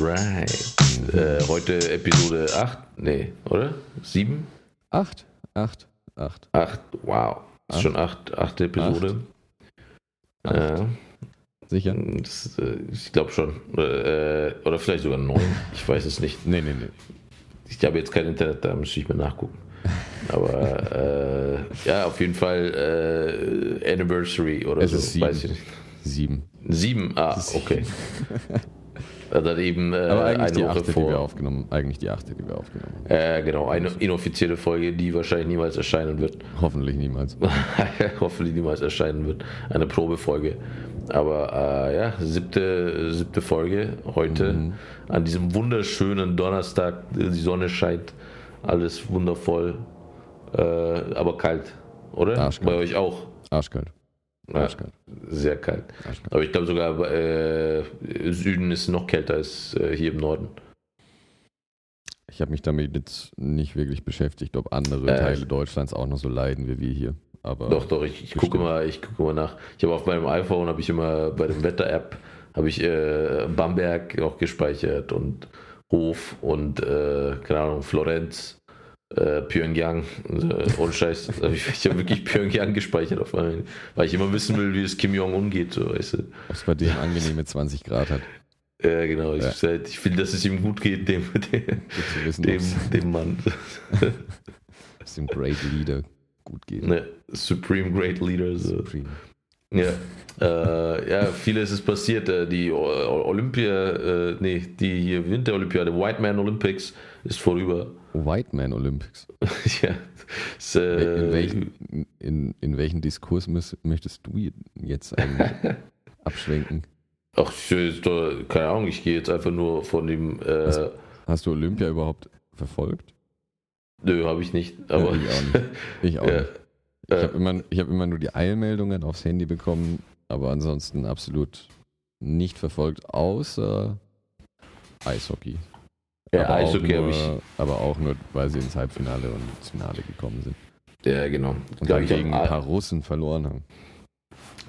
Und Emre. That is right. Äh, heute Episode 8, nee, oder? 7? 8, 8, 8. 8, wow. Ist schon 8, 8. Episode. Acht. Ja, Sicher? das, äh, ich glaube schon. Äh, oder vielleicht sogar 9. Ich weiß es nicht. Nee, nee, nee. Ich habe jetzt kein Internet, da müsste ich mir nachgucken. Aber äh, ja, auf jeden Fall äh, Anniversary oder Es so. ist sieben. Weiß ich nicht. 7. Sieben, ah, okay. Dann eben äh, Aber eigentlich die achte, die wir vor. aufgenommen Eigentlich die achte, die wir aufgenommen haben. Äh, genau, eine inoffizielle Folge, die wahrscheinlich niemals erscheinen wird. Hoffentlich niemals. Hoffentlich niemals erscheinen wird. Eine Probefolge. Aber äh, ja, siebte, siebte Folge heute. Mhm. An diesem wunderschönen Donnerstag. Die Sonne scheint. Alles wundervoll. Äh, aber kalt, oder? Arschkalt. Bei euch auch. Arschkalt. Arschkalt. sehr kalt. Arschkalt. Aber ich glaube sogar äh, im Süden ist es noch kälter als äh, hier im Norden. Ich habe mich damit jetzt nicht wirklich beschäftigt, ob andere Äh, Teile Deutschlands auch noch so leiden wie wir hier. Aber Doch, doch, ich, ich gucke mal, ich gucke mal nach. Ich habe auf meinem iPhone habe ich immer bei dem Wetter-App habe ich äh, Bamberg noch gespeichert und Hof und äh, keine Ahnung, Florenz, äh, Pyongyang. Äh, ohne Scheiß. Hab ich ich habe wirklich Pyongyang gespeichert auf meinem, weil ich immer wissen will, wie es Kim Jong-un geht, so weißt du. ob es bei dem angenehme 20 Grad hat. Ja, genau. Ich, Ja. halt- ich will, dass es ihm gut geht, dem, dem, wissen, dem, dem Mann. es dem Great Leader gut geht. Ne, Supreme Great Leader. So. Supreme. Ja, äh, ja, vieles ist passiert. Äh, Die Olympia, äh, nee, die Winterolympiade, White Man Olympics ist vorüber. White Man Olympics. ja, ist, äh, in, welchen, in, in welchen Diskurs müß, möchtest du jetzt eigentlich abschwenken? Ach, ich, doch- keine Ahnung, ich gehe jetzt einfach nur von dem. Äh, Was? Hast du Olympia überhaupt verfolgt? nö, habe ich nicht. Aber Ja, ich auch nicht. Ich auch Ja. nicht. Ich Äh, habe immer, ich hab immer nur die Eilmeldungen aufs Handy bekommen, aber ansonsten absolut nicht verfolgt, außer Eishockey. Ja, aber, Eishockey auch habe nur, ich. aber auch nur, weil sie ins Halbfinale und ins Finale gekommen sind. Ja, genau. Und Glaub dann gegen ein paar Russen verloren haben.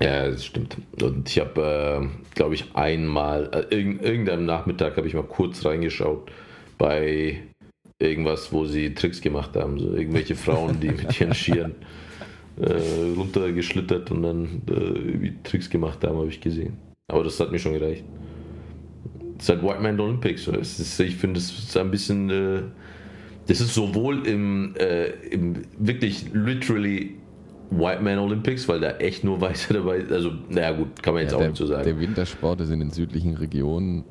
Ja, das stimmt. Und ich habe, äh, glaube ich, einmal, äh, irgend, irgendeinem Nachmittag habe ich mal kurz reingeschaut bei irgendwas, wo sie Tricks gemacht haben. So irgendwelche Frauen, die mit ihren Skiern äh, runtergeschlittert und dann äh, irgendwie Tricks gemacht haben, habe ich gesehen. Aber das hat mir schon gereicht. Ist halt White Man Olympics. Es ist, ich finde, das ist ein bisschen. Äh, das ist sowohl im, äh, im wirklich literally White Man Olympics, weil da echt nur Weiße dabei sind. Also, naja, gut, kann man jetzt Ja, auch der, nicht so sagen. der Wintersport ist in den südlichen Regionen,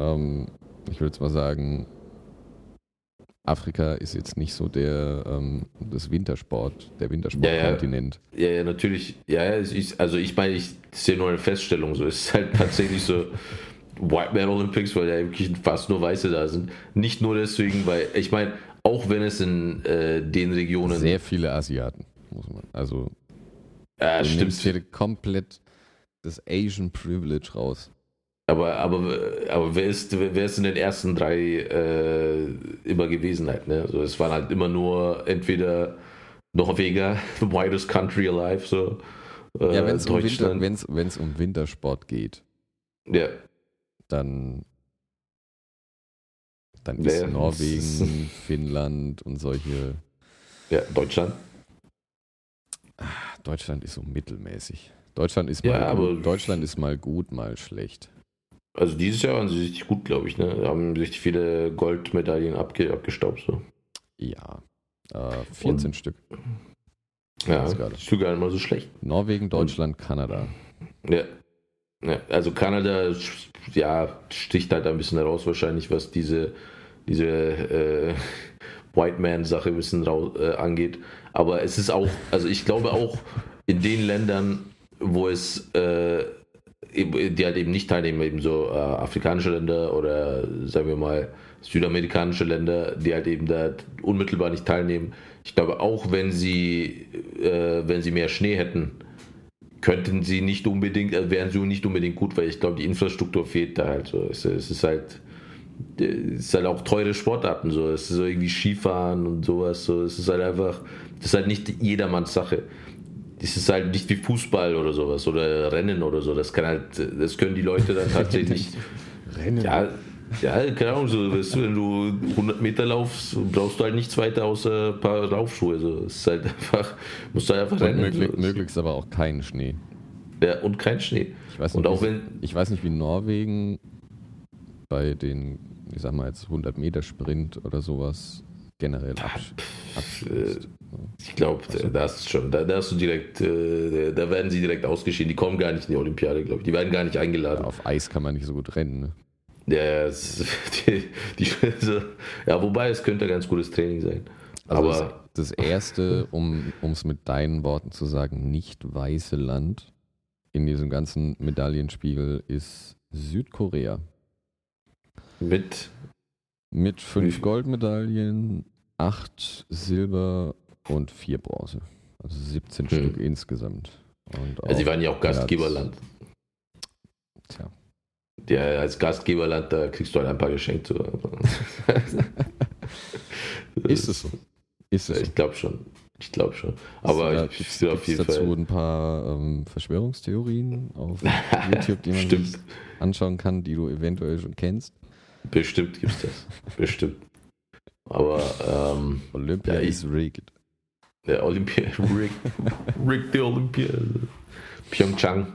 ähm, ich würde jetzt mal sagen, Afrika ist jetzt nicht so der ähm, das Wintersport, der Wintersportkontinent. ja, ja, natürlich. Ja, ja, es ist, also ich meine, ich sehe nur eine Feststellung. So, es ist halt tatsächlich so White Man Olympics, weil ja wirklich fast nur Weiße da sind. Nicht nur deswegen, weil ich meine, auch wenn es in äh, den Regionen. Sehr viele Asiaten, muss man. Also ja, stimmt. hier komplett das Asian Privilege raus. Aber, aber, aber wer, ist, wer ist in den ersten drei äh, immer gewesen halt, ne? Also es waren halt immer nur entweder Norweger, the whitest country alive, so. Äh, Ja, wenn es um, Winter, Deutschland. wenn's, wenn's um Wintersport geht, ja, dann, dann ist Ja, das Norwegen, Finnland und solche. ja, Deutschland. Deutschland ist so mittelmäßig. Deutschland ist, Ja, mal, Deutschland ist mal gut, mal schlecht. Also dieses Jahr waren sie richtig gut, glaube ich, ne? Haben richtig viele Goldmedaillen abge abgestaubt, so. Ja. Äh, 14 Stück. Ja, Das ist ist gar nicht mal so schlecht. Norwegen, Deutschland, Kanada. Ja. Ja. Also Kanada, ja, sticht halt ein bisschen heraus wahrscheinlich, was diese, diese äh, White Man-Sache ein bisschen rau- äh, angeht. Aber es ist auch, also ich glaube auch in den Ländern, wo es, äh, die halt eben nicht teilnehmen, eben so äh, afrikanische Länder oder sagen wir mal südamerikanische Länder, die halt eben da unmittelbar nicht teilnehmen. Ich glaube auch, wenn sie, äh, wenn sie mehr Schnee hätten, könnten sie nicht unbedingt, äh, wären sie nicht unbedingt gut, weil ich glaube, die Infrastruktur fehlt da halt so. Es, es ist halt, es ist halt auch teure Sportarten so. Es ist so irgendwie Skifahren und sowas so. Es ist halt einfach, das ist halt nicht jedermanns Sache. das ist halt nicht wie Fußball oder sowas oder Rennen oder so. Das kann halt, das können die Leute dann tatsächlich. Rennen. ja, ja, keine Ahnung, so, weißt du, wenn du 100 Meter laufst, brauchst du halt nichts weiter außer ein paar Laufschuhe. So. Es ist halt einfach, musst du halt einfach rennen. möglich, so. möglichst aber auch keinen Schnee. Ja, und kein Schnee. Ich weiß, Und nicht, auch wie- wenn, ich weiß nicht, wie Norwegen bei den, ich sag mal jetzt 100 Meter Sprint oder sowas generell absch abschließt. ich glaube, da hast du schon, da, da hast du direkt, äh, da werden sie direkt ausgeschieden. Die kommen gar nicht in die Olympiade, glaube ich. Die werden gar nicht eingeladen. Ja, auf Eis kann man nicht so gut rennen. Ne? Ja, ja, es, die, die, so, ja, wobei es könnte ein ganz gutes Training sein. Also Aber das, das erste, um es mit deinen Worten zu sagen, nicht weiße Land in diesem ganzen Medaillenspiegel ist Südkorea. mit, Mit fünf? Goldmedaillen, acht Silber und vier Bronze. Also 17 Hm. Stück insgesamt. Und also sie waren ja auch Gastgeberland. Tja. Ja, als Gastgeberland, da kriegst du halt ein paar geschenkt. Ist es so? Ist Ja, es so? Ich glaube schon. Ich glaube schon. Aber da ich will auf jeden dazu Fall. ein paar ähm, Verschwörungstheorien auf YouTube, die man sich anschauen kann, die du eventuell schon kennst. Bestimmt gibt es das. Bestimmt. Aber ähm, Olympia Ja, ich- is rigged. der Olympia, Rick, Rick die Olympiade. Pyeongchang,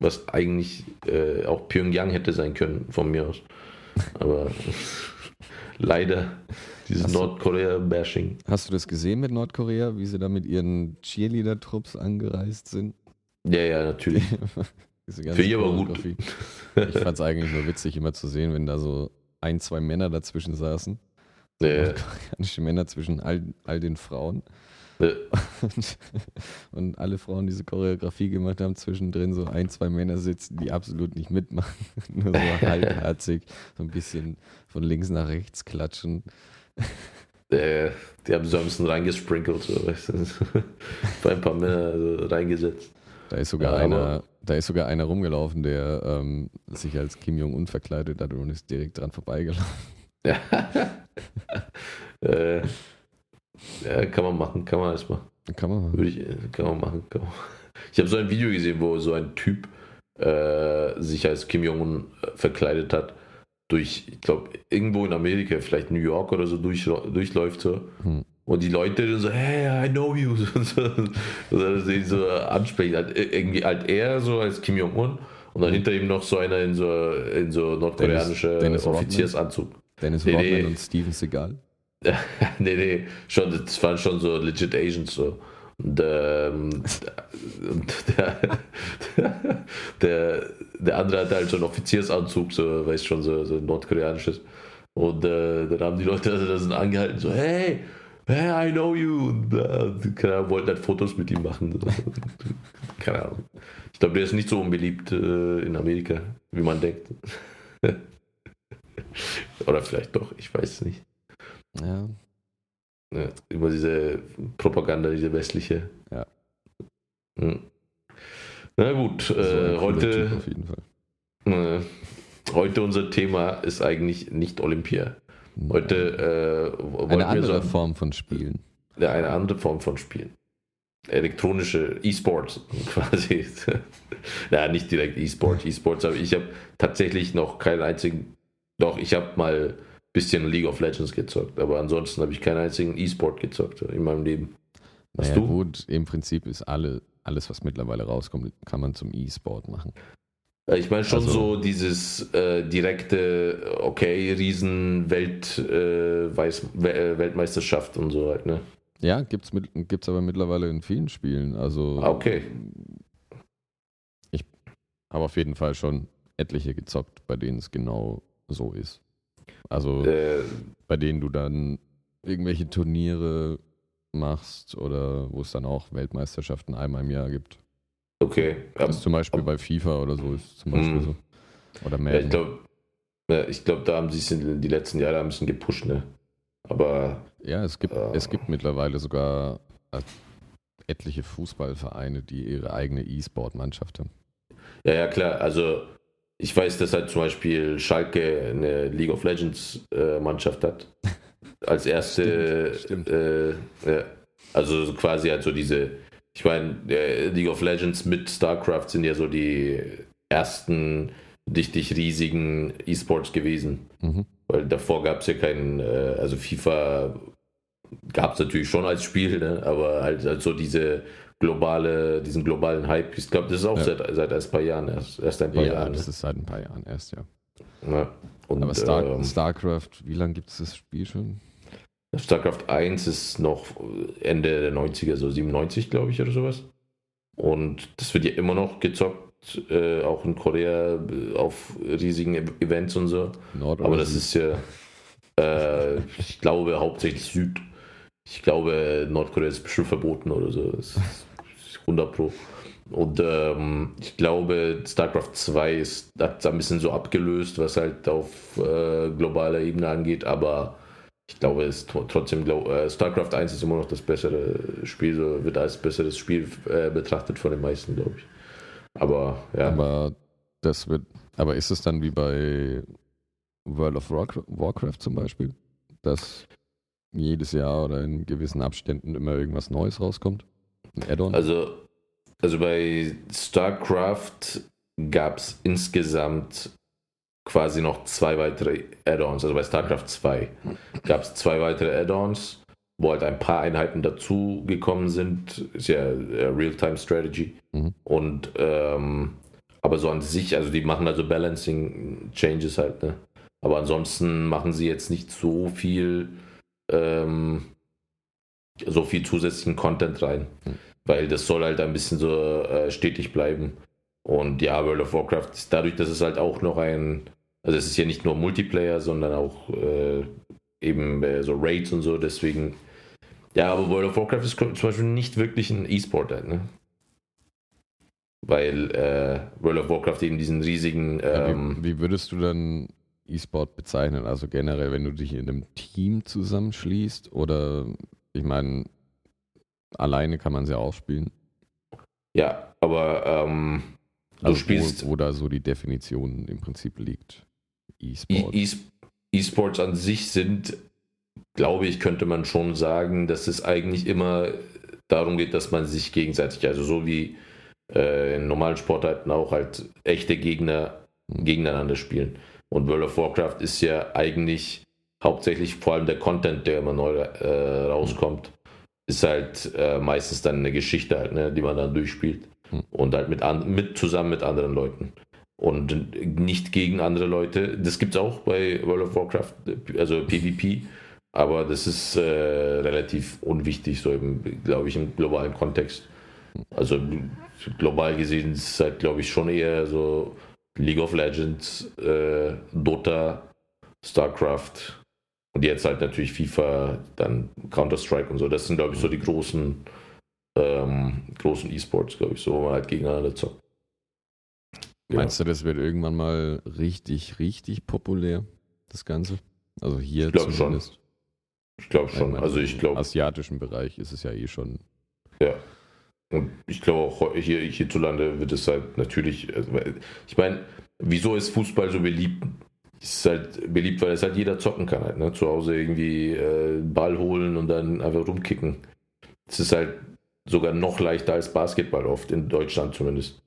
was eigentlich äh, auch Pyongyang hätte sein können, von mir aus. Aber leider dieses Nordkorea-Bashing. Hast du das gesehen mit Nordkorea, wie sie da mit ihren Cheerleader-Trupps angereist sind? Ja, ja, natürlich. Für ihr aber gut. Ich fand es eigentlich nur witzig, immer zu sehen, wenn da so ein, zwei Männer dazwischen saßen. Ja, Koreanische Männer zwischen all, all den Frauen. Und, und alle Frauen diese Choreografie gemacht haben, zwischendrin so ein, zwei Männer sitzen, die absolut nicht mitmachen. Nur so halbherzig, so ein bisschen von links nach rechts klatschen. Äh, die haben so ein bisschen reingesprinkelt, so, weißt du. Bei ein paar Männer so reingesetzt. Da ist sogar Ja, einer, da ist sogar einer rumgelaufen, der ähm, sich als Kim Jong-un verkleidet hat und ist direkt dran vorbeigelaufen. äh, ja, kann man machen, kann man machen. Kann man Würde ich, kann man machen. Kann man. Ich habe so ein Video gesehen, wo so ein Typ äh, sich als Kim Jong-un äh, verkleidet hat, durch, ich glaube, irgendwo in Amerika, vielleicht New York oder so, durch, durchläuft so. Hm. Und die Leute so, hey, I know you. Und so, sie so ansprechen. Halt, irgendwie halt er so als Kim Jong-un und dann hinter ihm noch so einer in so, in so nordkoreanische Dennis Rodman? Offiziersanzug. Dennis Nee, Rodman nee. und Steven Seagal. nee, nee, schon, das waren schon so legit Asians so. Und, ähm, und der, der, der andere hatte halt so einen Offiziersanzug, so, weiß schon, so, so nordkoreanisches. Und äh, dann haben die Leute also das sind angehalten, so, hey, hey, I know you. Und, äh, keine Ahnung, wollten halt Fotos mit ihm machen. Keine Ahnung. Ich glaube, der ist nicht so unbeliebt äh, in Amerika, wie man denkt. Oder vielleicht doch, ich weiß es nicht. Ja, Ja, über diese Propaganda, diese westliche. Ja. Hm. Na gut, äh, heute, auf jeden Fall. äh, heute unser Thema ist eigentlich nicht Olympia. Heute äh, wollen Eine wir andere so Form von Spielen. ja, eine andere Form von Spielen. Elektronische E-Sports quasi. ja, nicht direkt E-Sport. E-Sports, aber ich habe tatsächlich noch keinen einzigen. Doch, ich habe mal bisschen League of Legends gezockt, aber ansonsten habe ich keinen einzigen E-Sport gezockt in meinem Leben. Hast Naja, du? gut, im Prinzip ist alle, alles, was mittlerweile rauskommt, kann man zum E-Sport machen. Äh, Ich meine schon Also- so dieses äh, direkte, okay, Riesen Welt, äh, Weiß, äh, Weltmeisterschaft und so halt, ne? Ja, gibt's, mit, gibt's aber mittlerweile in vielen Spielen. Also Ah, okay. ich habe auf jeden Fall schon etliche gezockt, bei denen es genau so ist. Also Äh, bei denen du dann irgendwelche Turniere machst oder wo es dann auch Weltmeisterschaften einmal im Jahr gibt. okay. Das ist zum Beispiel bei FIFA oder so ist zum Beispiel Mhm. so. Oder Ja, Madden. ich glaube, ja, ich glaub, da haben sie es in die letzten Jahre ein bisschen gepusht, ne? Aber Ja, es gibt, Ah. es gibt mittlerweile sogar äh, etliche Fußballvereine, die ihre eigene E-Sport-Mannschaft haben. ja, ja, klar. Also ich weiß, dass halt zum Beispiel Schalke eine League of Legends äh, Mannschaft hat. Als erste, Stimmt, stimmt. Äh, also so quasi halt so diese ich meine, League of Legends mit StarCraft sind ja so die ersten richtig riesigen E-Sports gewesen. Mhm. Weil davor gab es ja keinen, äh, also FIFA gab es natürlich schon als Spiel, ne? aber halt, halt so diese globale, diesen globalen Hype. Ich glaube, das ist auch ja. seit, seit erst ein paar Jahren erst, erst ein paar ja, Jahren. das ist seit ein paar Jahren erst, ja. ja. Und, aber Star, ähm, StarCraft, wie lange gibt es das Spiel schon? StarCraft 1 ist noch Ende der 90er, so 97, glaube ich, oder sowas. Und das wird ja immer noch gezockt, äh, auch in Korea äh, auf riesigen e- Events und so. Nord Aber das ist ja, äh, ich glaube, hauptsächlich Süd. Ich glaube, Nordkorea ist bestimmt verboten oder so. Ist 100 Pro. Und ähm, ich glaube, StarCraft 2 ist, hat ein bisschen so abgelöst, was halt auf äh, globaler Ebene angeht, aber ich glaube, es trotzdem, glaub, äh, StarCraft 1 ist immer noch das bessere Spiel, so wird als besseres Spiel äh, betrachtet von den meisten, glaube ich. Aber ja. Aber das wird, aber ist es dann wie bei World of Warcraft zum Beispiel, dass jedes Jahr oder in gewissen Abständen immer irgendwas Neues rauskommt? Add-on? Also, also bei StarCraft gab es insgesamt quasi noch zwei weitere Add-ons. Also bei StarCraft 2 gab es zwei weitere Add-ons, wo halt ein paar Einheiten dazu gekommen sind. Ist ja Real-Time-Strategy. Mhm. Und ähm, aber so an sich, also die machen also Balancing Changes halt, ne? Aber ansonsten machen sie jetzt nicht so viel, ähm, so viel zusätzlichen Content rein. Weil das soll halt ein bisschen so äh, stetig bleiben. Und ja, World of Warcraft ist dadurch, dass es halt auch noch ein also es ist ja nicht nur Multiplayer, sondern auch äh, eben äh, so Raids und so, deswegen. Ja, aber World of Warcraft ist zum Beispiel nicht wirklich ein E-Sport, halt, ne? Weil äh, World of Warcraft eben diesen riesigen. Ähm, ja, wie, wie, würdest du dann E-Sport bezeichnen? Also generell, wenn du dich in einem Team zusammenschließt oder ich meine, alleine kann man es ja auch spielen. Ja, aber ähm, du also spielst. Wo, wo da so die Definition im Prinzip liegt. E-Sports. E-Sports an sich sind, glaube ich, könnte man schon sagen, dass es eigentlich immer darum geht, dass man sich gegenseitig, also so wie äh, in normalen Sportarten auch halt echte Gegner mhm. gegeneinander spielen. Und World of Warcraft ist ja eigentlich hauptsächlich vor allem der Content, der immer neu äh, rauskommt, ist halt äh, meistens dann eine Geschichte halt, ne, die man dann durchspielt. Mhm. Und halt mit, an, mit zusammen mit anderen Leuten und nicht gegen andere Leute. Das gibt es auch bei World of Warcraft, also PvP, aber das ist äh, relativ unwichtig, so glaube ich, im globalen Kontext. Also global gesehen ist es halt, glaube ich, schon eher so League of Legends, äh, Dota, StarCraft und jetzt halt natürlich FIFA, dann Counter-Strike und so. Das sind, glaube ich, so die großen ähm, großen E-Sports, glaube ich, so, wo man halt gegeneinander zockt. Meinst du, das wird irgendwann mal richtig, richtig populär, das Ganze? Also hier ich glaub zumindest. Schon. Ich glaube schon. Also ich glaube. Im asiatischen Bereich ist es ja eh schon. Ja. Und ich glaube auch hier, hierzulande wird es halt natürlich. Also, ich meine, wieso ist Fußball so beliebt? Ist halt beliebt, weil es halt jeder zocken kann halt, ne? Zu Hause irgendwie äh, Ball holen und dann einfach rumkicken. Es ist halt sogar noch leichter als Basketball oft, in Deutschland zumindest.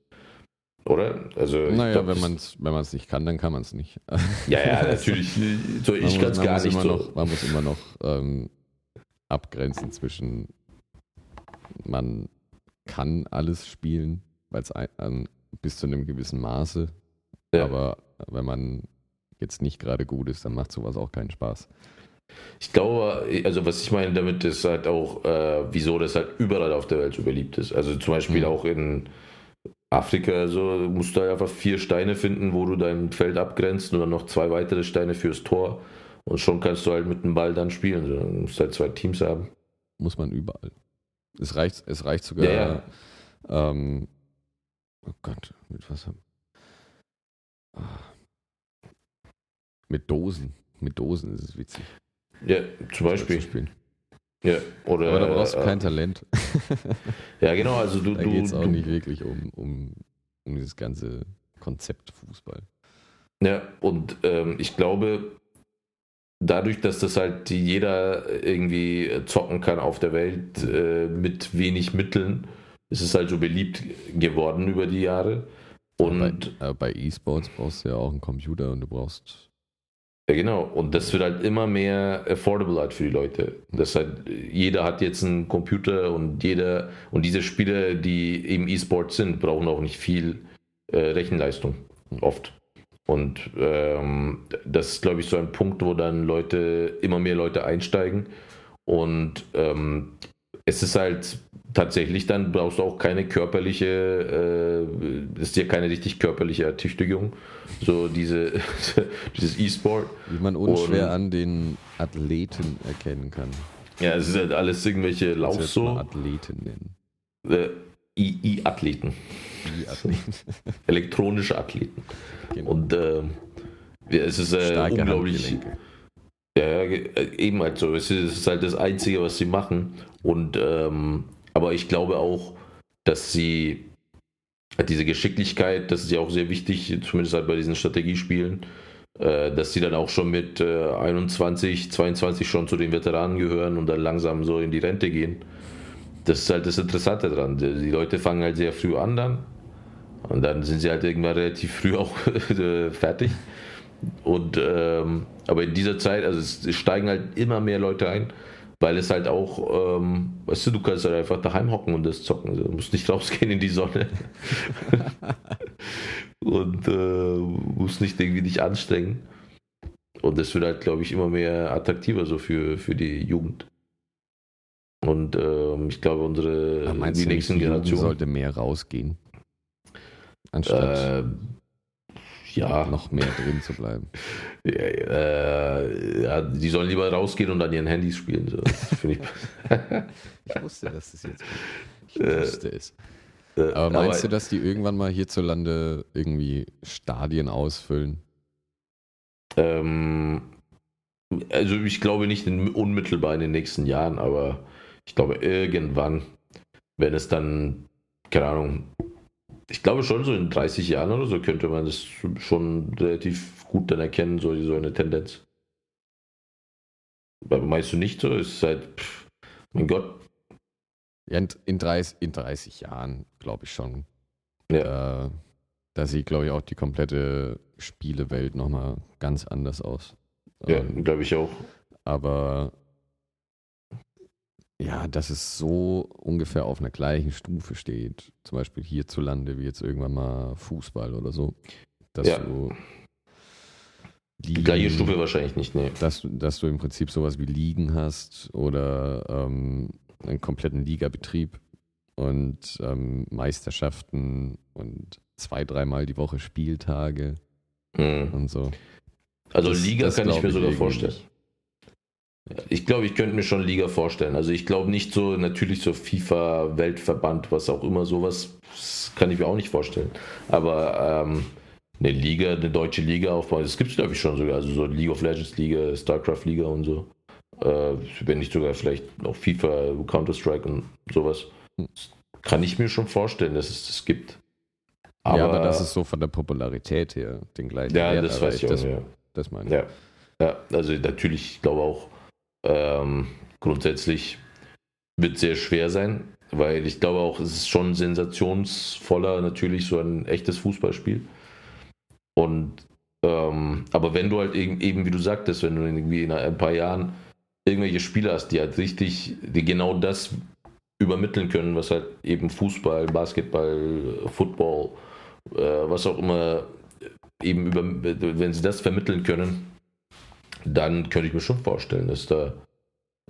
Oder? Also, naja, glaub, wenn man es wenn nicht kann, dann kann man es nicht. Ja, ja, natürlich. So, ich kann es gar nicht. So. Noch, man muss immer noch ähm, abgrenzen zwischen, man kann alles spielen, weil es bis zu einem gewissen Maße, ja. aber wenn man jetzt nicht gerade gut ist, dann macht sowas auch keinen Spaß. Ich glaube, also was ich meine damit ist halt auch, äh, wieso das halt überall auf der Welt so beliebt ist. Also zum Beispiel mhm. auch in Afrika, also musst du halt einfach vier Steine finden, wo du dein Feld abgrenzt und dann noch zwei weitere Steine fürs Tor. Und schon kannst du halt mit dem Ball dann spielen. Du musst halt zwei Teams haben. Muss man überall. Es reicht, es reicht sogar. Ja, ja. Ähm, oh Gott, mit was haben. Ah. Mit Dosen. Mit Dosen ist es witzig. Ja, zum Beispiel. Ja, oder, Aber da brauchst du kein äh, Talent. ja, genau, also du. Da geht es auch du, nicht wirklich um, um, um dieses ganze Konzept Fußball. Ja, und ähm, ich glaube, dadurch, dass das halt jeder irgendwie zocken kann auf der Welt äh, mit wenig Mitteln, ist es halt so beliebt geworden über die Jahre. Und bei, äh, bei E-Sports brauchst du ja auch einen Computer und du brauchst. Ja, genau. Und das wird halt immer mehr affordable halt für die Leute. Das halt, jeder hat jetzt einen Computer und jeder, und diese Spiele, die eben E-Sports sind, brauchen auch nicht viel äh, Rechenleistung. Oft. Und ähm, das ist, glaube ich, so ein Punkt, wo dann Leute, immer mehr Leute einsteigen. Und ähm, es ist halt tatsächlich, dann brauchst du auch keine körperliche, äh, ist dir keine richtig körperliche Ertüchtigung. So diese, dieses E-Sport. Wie man unschwer Und, an den Athleten erkennen kann. Ja, es ist halt alles irgendwelche Lauf so. Athleten nennen. Äh, I-Athleten. I-Athleten. Elektronische Athleten. Genau. Und äh, es ist äh, unglaublich. Ja, äh, eben halt so. Es ist halt das Einzige, was sie machen. Und ähm, aber ich glaube auch, dass sie diese Geschicklichkeit, das ist ja auch sehr wichtig, zumindest halt bei diesen Strategiespielen, äh, dass sie dann auch schon mit äh, 21, 22 schon zu den Veteranen gehören und dann langsam so in die Rente gehen. Das ist halt das Interessante dran. Die Leute fangen halt sehr früh an dann und dann sind sie halt irgendwann relativ früh auch äh, fertig. Und ähm, aber in dieser Zeit, also es, es, steigen halt immer mehr Leute ein, weil es halt auch, ähm, weißt du, du kannst halt einfach daheim hocken und das zocken. Also, du musst nicht rausgehen in die Sonne. und äh, musst nicht irgendwie dich anstrengen. Und das wird halt, glaube ich, immer mehr attraktiver so für, für die Jugend. Und ähm, ich glaube, unsere die nächsten Generationen sollte mehr rausgehen. Anstatt äh, ja. noch mehr drin zu bleiben. Ja, äh, ja, die sollen lieber rausgehen und an ihren Handys spielen. So. ich. ich wusste, dass das jetzt kommt. Ich äh, wusste es. Äh, aber meinst aber, du, dass die irgendwann mal hierzulande irgendwie Stadien ausfüllen? Ähm, also ich glaube nicht in, unmittelbar in den nächsten Jahren, aber ich glaube irgendwann, wenn es dann, keine Ahnung, ich glaube schon so in 30 Jahren oder so könnte man das schon relativ gut dann erkennen, so, so eine Tendenz. Aber meinst du nicht so? Ist halt, pff, mein Gott. Ja, in, in, 30, in 30 Jahren glaube ich schon. Ja. Äh, da sieht, glaube ich, auch die komplette Spielewelt nochmal ganz anders aus. Ja, ähm, glaube ich auch. Aber ja, dass es so ungefähr auf einer gleichen Stufe steht, zum Beispiel hierzulande, wie jetzt irgendwann mal Fußball oder so, dass ja. du die gleiche Stufe wahrscheinlich nicht, nee. Dass, dass du im Prinzip sowas wie Ligen hast oder ähm, einen kompletten Ligabetrieb und ähm, Meisterschaften und zwei, dreimal die Woche Spieltage mhm. und so. Also das, Liga das kann ich mir sogar vorstellen. Ich glaube, ich könnte mir schon Liga vorstellen. Also ich glaube nicht so, natürlich so FIFA, Weltverband, was auch immer, sowas kann ich mir auch nicht vorstellen. Aber ähm, eine Liga, eine deutsche Liga aufbauen, das gibt es glaube ich schon sogar. Also so League of Legends Liga, StarCraft Liga und so. Äh, wenn nicht sogar vielleicht noch FIFA, Counter-Strike und sowas. Das kann ich mir schon vorstellen, dass es das gibt. Aber, ja, aber das ist so von der Popularität her den gleichen. Ja, Wert das weiß ich auch. Das, ja. das meine ich. Ja. ja, also natürlich, ich glaube auch, ähm, grundsätzlich wird sehr schwer sein, weil ich glaube auch, es ist schon sensationsvoller, natürlich so ein echtes Fußballspiel. Und ähm, aber wenn du halt eben, wie du sagtest, wenn du irgendwie in ein paar Jahren irgendwelche Spieler hast, die halt richtig, die genau das übermitteln können, was halt eben Fußball, Basketball, Football, äh, was auch immer eben über, wenn sie das vermitteln können, dann könnte ich mir schon vorstellen, dass da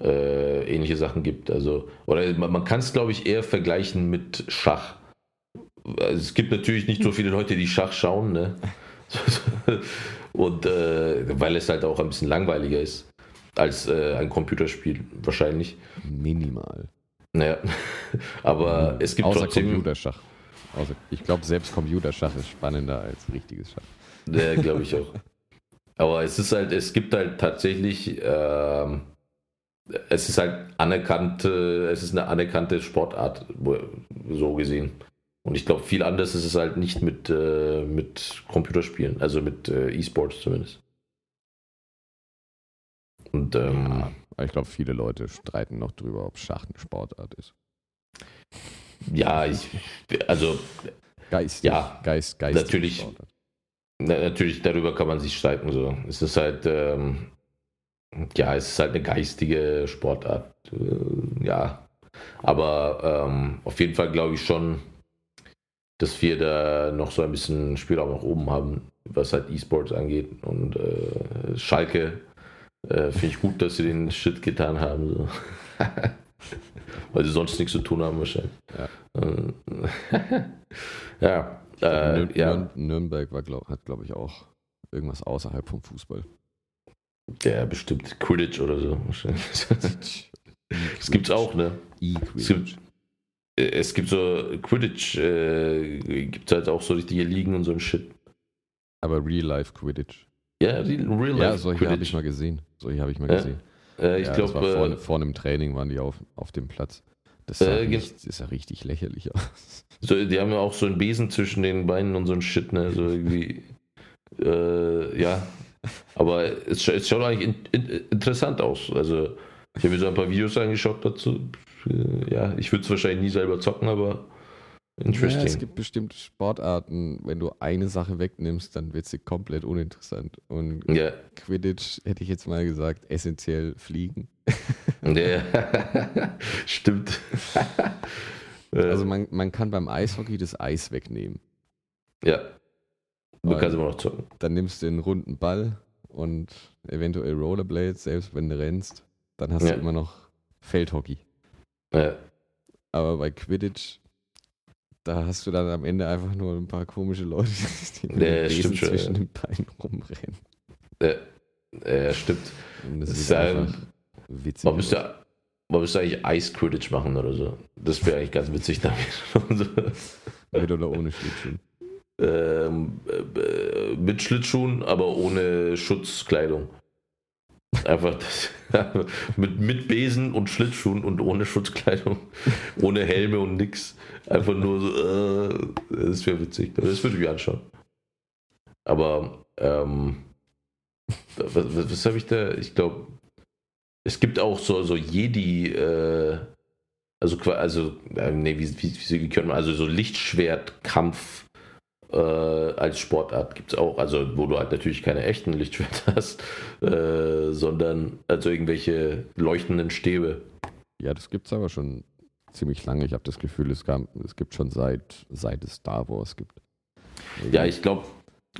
äh, ähnliche Sachen gibt. Also, oder man, man kann es, glaube ich, eher vergleichen mit Schach. Also, es gibt natürlich nicht so viele Leute, die Schach schauen, ne? Und äh, weil es halt auch ein bisschen langweiliger ist als äh, ein Computerspiel, wahrscheinlich. Minimal. Naja, aber mhm. es gibt Außer trotzdem. Computerschach. Also ich glaube, selbst Computerschach ist spannender als richtiges Schach. Ja, glaube ich auch. Aber es ist halt, es gibt halt tatsächlich, äh, es ist halt anerkannte, es ist eine anerkannte Sportart, so gesehen. Und ich glaube, viel anders ist es halt nicht mit, äh, mit Computerspielen, also mit äh, E-Sports zumindest. Und, ähm, ja, ich glaube, viele Leute streiten noch drüber, ob Schach eine Sportart ist. ja, ich, also Geist, Ja, Geist, Geist. natürlich. Na, natürlich darüber kann man sich streiten. So. Es ist halt, ähm, ja, es ist halt eine geistige Sportart. Äh, ja, aber ähm, auf jeden Fall glaube ich schon, dass wir da noch so ein bisschen Spielraum nach oben haben, was halt E-Sports angeht. Und äh, Schalke äh, finde ich gut, dass sie den Shit getan haben. So. Weil sie sonst nichts zu tun haben wahrscheinlich. Ja, ja, äh, Nür ja Nür Nürnberg war, glaub, hat, glaube ich, auch irgendwas außerhalb vom Fußball. der bestimmt Quidditch oder so. Das gibt's auch, ne? Es E-Quidditch. gibt, äh, es gibt so Quidditch, äh, gibt halt auch so richtige Ligen und so ein Shit. Aber Real-Life-Quidditch. Ja, die Real Ja, Life solche habe ich Quidditch. mal gesehen. Solche habe ich mal Ja, gesehen. Äh, ich ja, war vor, glaube, vor einem Training waren die auf, auf dem Platz. Das sah Äh, richtig, das sah richtig lächerlich aus. so, die haben ja auch so einen Besen zwischen den Beinen und so ein Shit, ne? So irgendwie. Äh, ja. Aber es, es schaut eigentlich in, in, interessant aus. Also, ich habe mir so ein paar Videos angeschaut dazu. Äh, Ja, ich würde es wahrscheinlich nie selber zocken, aber Ja, interesting. es gibt bestimmte Sportarten, wenn du eine Sache wegnimmst, dann wird sie komplett uninteressant. Und Ja, Quidditch hätte ich jetzt mal gesagt, essentiell fliegen. ja. stimmt. Äh, Also man, man kann beim Eishockey das Eis wegnehmen. ja. Du Weil- kannst immer noch zocken. Dann nimmst du einen runden Ball und eventuell Rollerblades, selbst wenn du rennst. Dann hast Ja. du immer noch Feldhockey. Ja. Aber bei Quidditch, da hast du dann am Ende einfach nur ein paar komische Leute, die mit Ja, stimmt schon, zwischen ja. den Beinen rumrennen. Ja, stimmt. Und das Das ist ist einfach witzig. Man müsste, man müsste eigentlich Ice-Quidditch machen oder so. Das wäre eigentlich ganz witzig damit. Mit oder ohne Schlittschuh. ähm, äh, mit Schlittschuhen, aber ohne Schutzkleidung. Einfach das, mit, mit Besen und Schlittschuhen und ohne Schutzkleidung. Ohne Helme und nix. Einfach nur so, äh, das wäre witzig. Das würde ich mir anschauen. Aber, ähm, was, was, was habe ich da? Ich glaube, es gibt auch so, so Jedi, äh, also, also, äh, nee, wie, wie, wie sie können, also so Lichtschwertkampf äh, als Sportart gibt es auch, also wo du halt natürlich keine echten Lichtschwerter hast, äh, sondern also irgendwelche leuchtenden Stäbe. Ja, das gibt es aber schon ziemlich lange. Ich habe das Gefühl, es, gab, es gibt schon seit, seit es Star Wars gibt. Ja, ich glaube,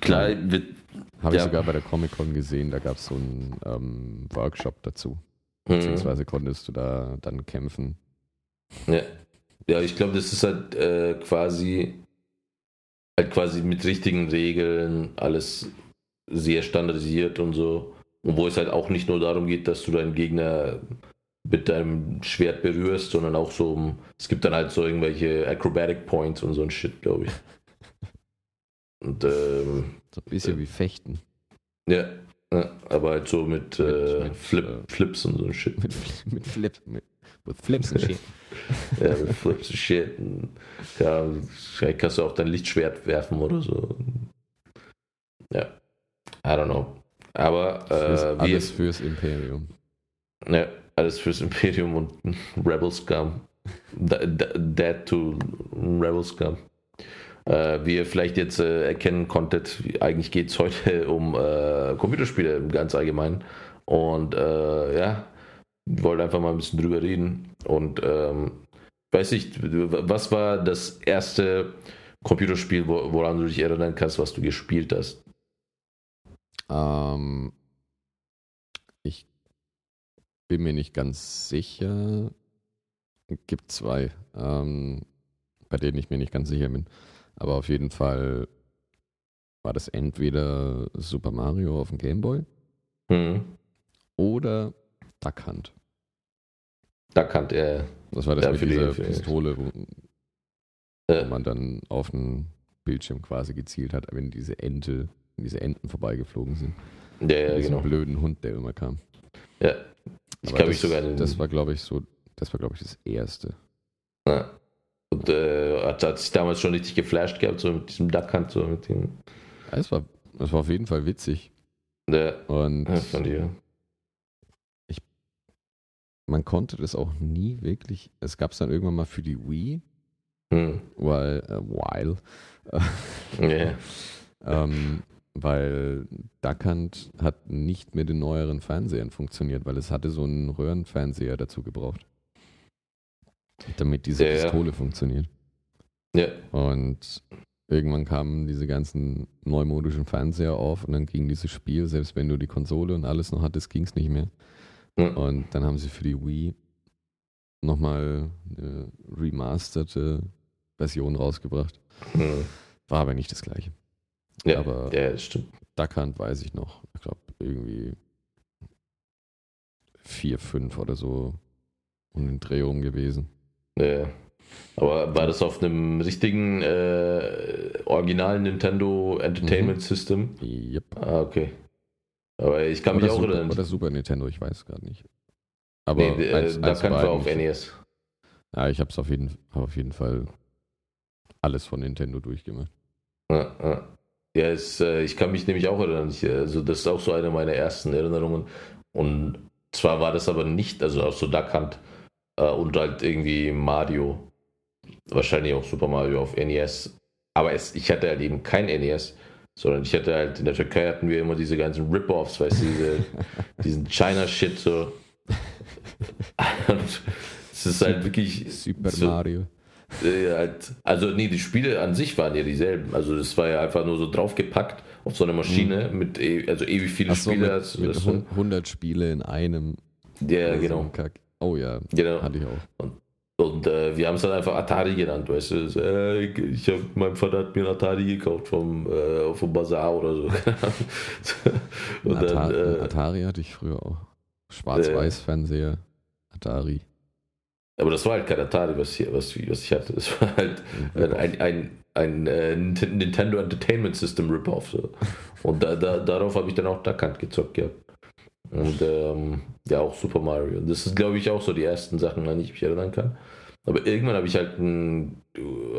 klar, wird, Habe ich ja. sogar bei der Comic-Con gesehen, da gab es so einen ähm, Workshop dazu. hm, Beziehungsweise konntest du da dann kämpfen. ja, ja, ich glaube, das ist halt äh, quasi halt quasi mit richtigen Regeln alles sehr standardisiert und so. Und wo es halt auch nicht nur darum geht, dass du deinen Gegner mit deinem Schwert berührst, sondern auch so, um- es gibt dann halt so irgendwelche Acrobatic Points und so ein Shit, glaube ich. Und ähm, So ein bisschen wie Fechten. ja, aber halt so mit, äh, mit, Flip, äh, Flips und so ein Shit. Mit, mit Flip, mit, with Flips and shit. Ja, mit Flips und Shit. Und, ja, vielleicht kannst du auch dein Lichtschwert werfen oder so. Ja, I don't know. Aber Fürs, äh, alles fürs Imperium. ja, alles fürs Imperium und Rebel Scum. Dead to Rebel Scum. Äh, wie ihr vielleicht jetzt äh, erkennen konntet, eigentlich geht es heute um äh, Computerspiele im ganz allgemein. Und äh, ja, wollte einfach mal ein bisschen drüber reden. Und ähm, weiß nicht, was war das erste Computerspiel, wo, woran du dich erinnern kannst, was du gespielt hast? Ähm, ich bin mir nicht ganz sicher. Gibt zwei, ähm, bei denen ich mir nicht ganz sicher bin. Aber auf jeden Fall war das entweder Super Mario auf dem Game Boy Hm. oder Duck Hunt. Da kannte er. Das war das Ja, mit dieser die- Pistole, wo, Äh. wo man dann auf den Bildschirm quasi gezielt hat, wenn diese Ente, wenn diese Enten vorbeigeflogen sind. Ja, ja, Mit diesem genau. blöden Hund, der immer kam. Ja. Ich kann das, mich sogar das war, glaube ich, so, das war, glaube ich, das erste. Ja. Und äh, hat, hat sich damals schon richtig geflasht gehabt, so mit diesem Duck Hunt, so mit dem. Ja, Es war, es war auf jeden Fall witzig. Der, Und ja, von dir. Man konnte das auch nie wirklich. Es gab es dann irgendwann mal für die Wii, Hm. Weil, äh, while. Yeah. ähm, weil Duckhand hat nicht mit den neueren Fernsehern funktioniert, weil es hatte so einen Röhrenfernseher dazu gebraucht. Damit diese Ja, ja. Pistole funktioniert. Ja. Und irgendwann kamen diese ganzen neumodischen Fernseher auf und dann ging dieses Spiel, selbst wenn du die Konsole und alles noch hattest, ging es nicht mehr. Und dann haben sie für die Wii nochmal eine remasterte Version rausgebracht. Hm. War aber nicht das gleiche. Ja, Aber- ja, stimmt. Duckhand weiß ich noch. Ich glaube, irgendwie 4, 5 oder so um den Dreh rum gewesen. Ja. Aber war das auf einem richtigen äh, originalen Nintendo Entertainment Mhm. System? Yep. Ah, okay. Aber ich kann mich Oder auch Super, erinnern. oder Super Nintendo, ich weiß gerade nicht. Aber nee, äh, eins- da eins kann war war auf NES. Ja, ich habe es auf jeden, auf jeden Fall alles von Nintendo durchgemacht. Ja, ja. ja es, äh, ich kann mich nämlich auch erinnern. Ich, also das ist auch so eine meiner ersten Erinnerungen. Und zwar war das aber nicht, also auch so Duck Hunt äh, und halt irgendwie Mario. Wahrscheinlich auch Super Mario auf NES. Aber es, ich hatte halt eben kein NES, sondern ich hatte halt, in der Türkei hatten wir immer diese ganzen Rip-Offs, weißt du, diese, diesen China-Shit so. Es ist halt wirklich. Super so, Mario. äh, halt, also nee, die Spiele an sich waren ja dieselben. Also das war ja einfach nur so draufgepackt auf so eine Maschine mit e also ewig viele Achso, Spiele. mit, mit das, hun- 100 Spiele in einem. ja, so genau. Kack. Oh ja, genau. hatte ich auch. Und äh, wir haben es dann einfach Atari genannt, weißt du. Äh, ich hab, mein Vater hat mir ein Atari gekauft vom, äh, vom Bazar oder so. Und Ein Atari, dann, ein äh, Atari hatte ich früher auch. Schwarz-Weiß-Fernseher. Atari. aber das war halt kein Atari, was, hier, was, was ich hatte. Das war halt Mhm. ein, ein, ein äh, Nintendo Entertainment System Rip-Off. So. Und da, da, darauf habe ich dann auch Duck Hunt gezockt gehabt. Und ähm, ja, auch Super Mario. Das ist, glaube ich, auch so die ersten Sachen, an die ich mich erinnern kann. Aber irgendwann habe ich halt ein,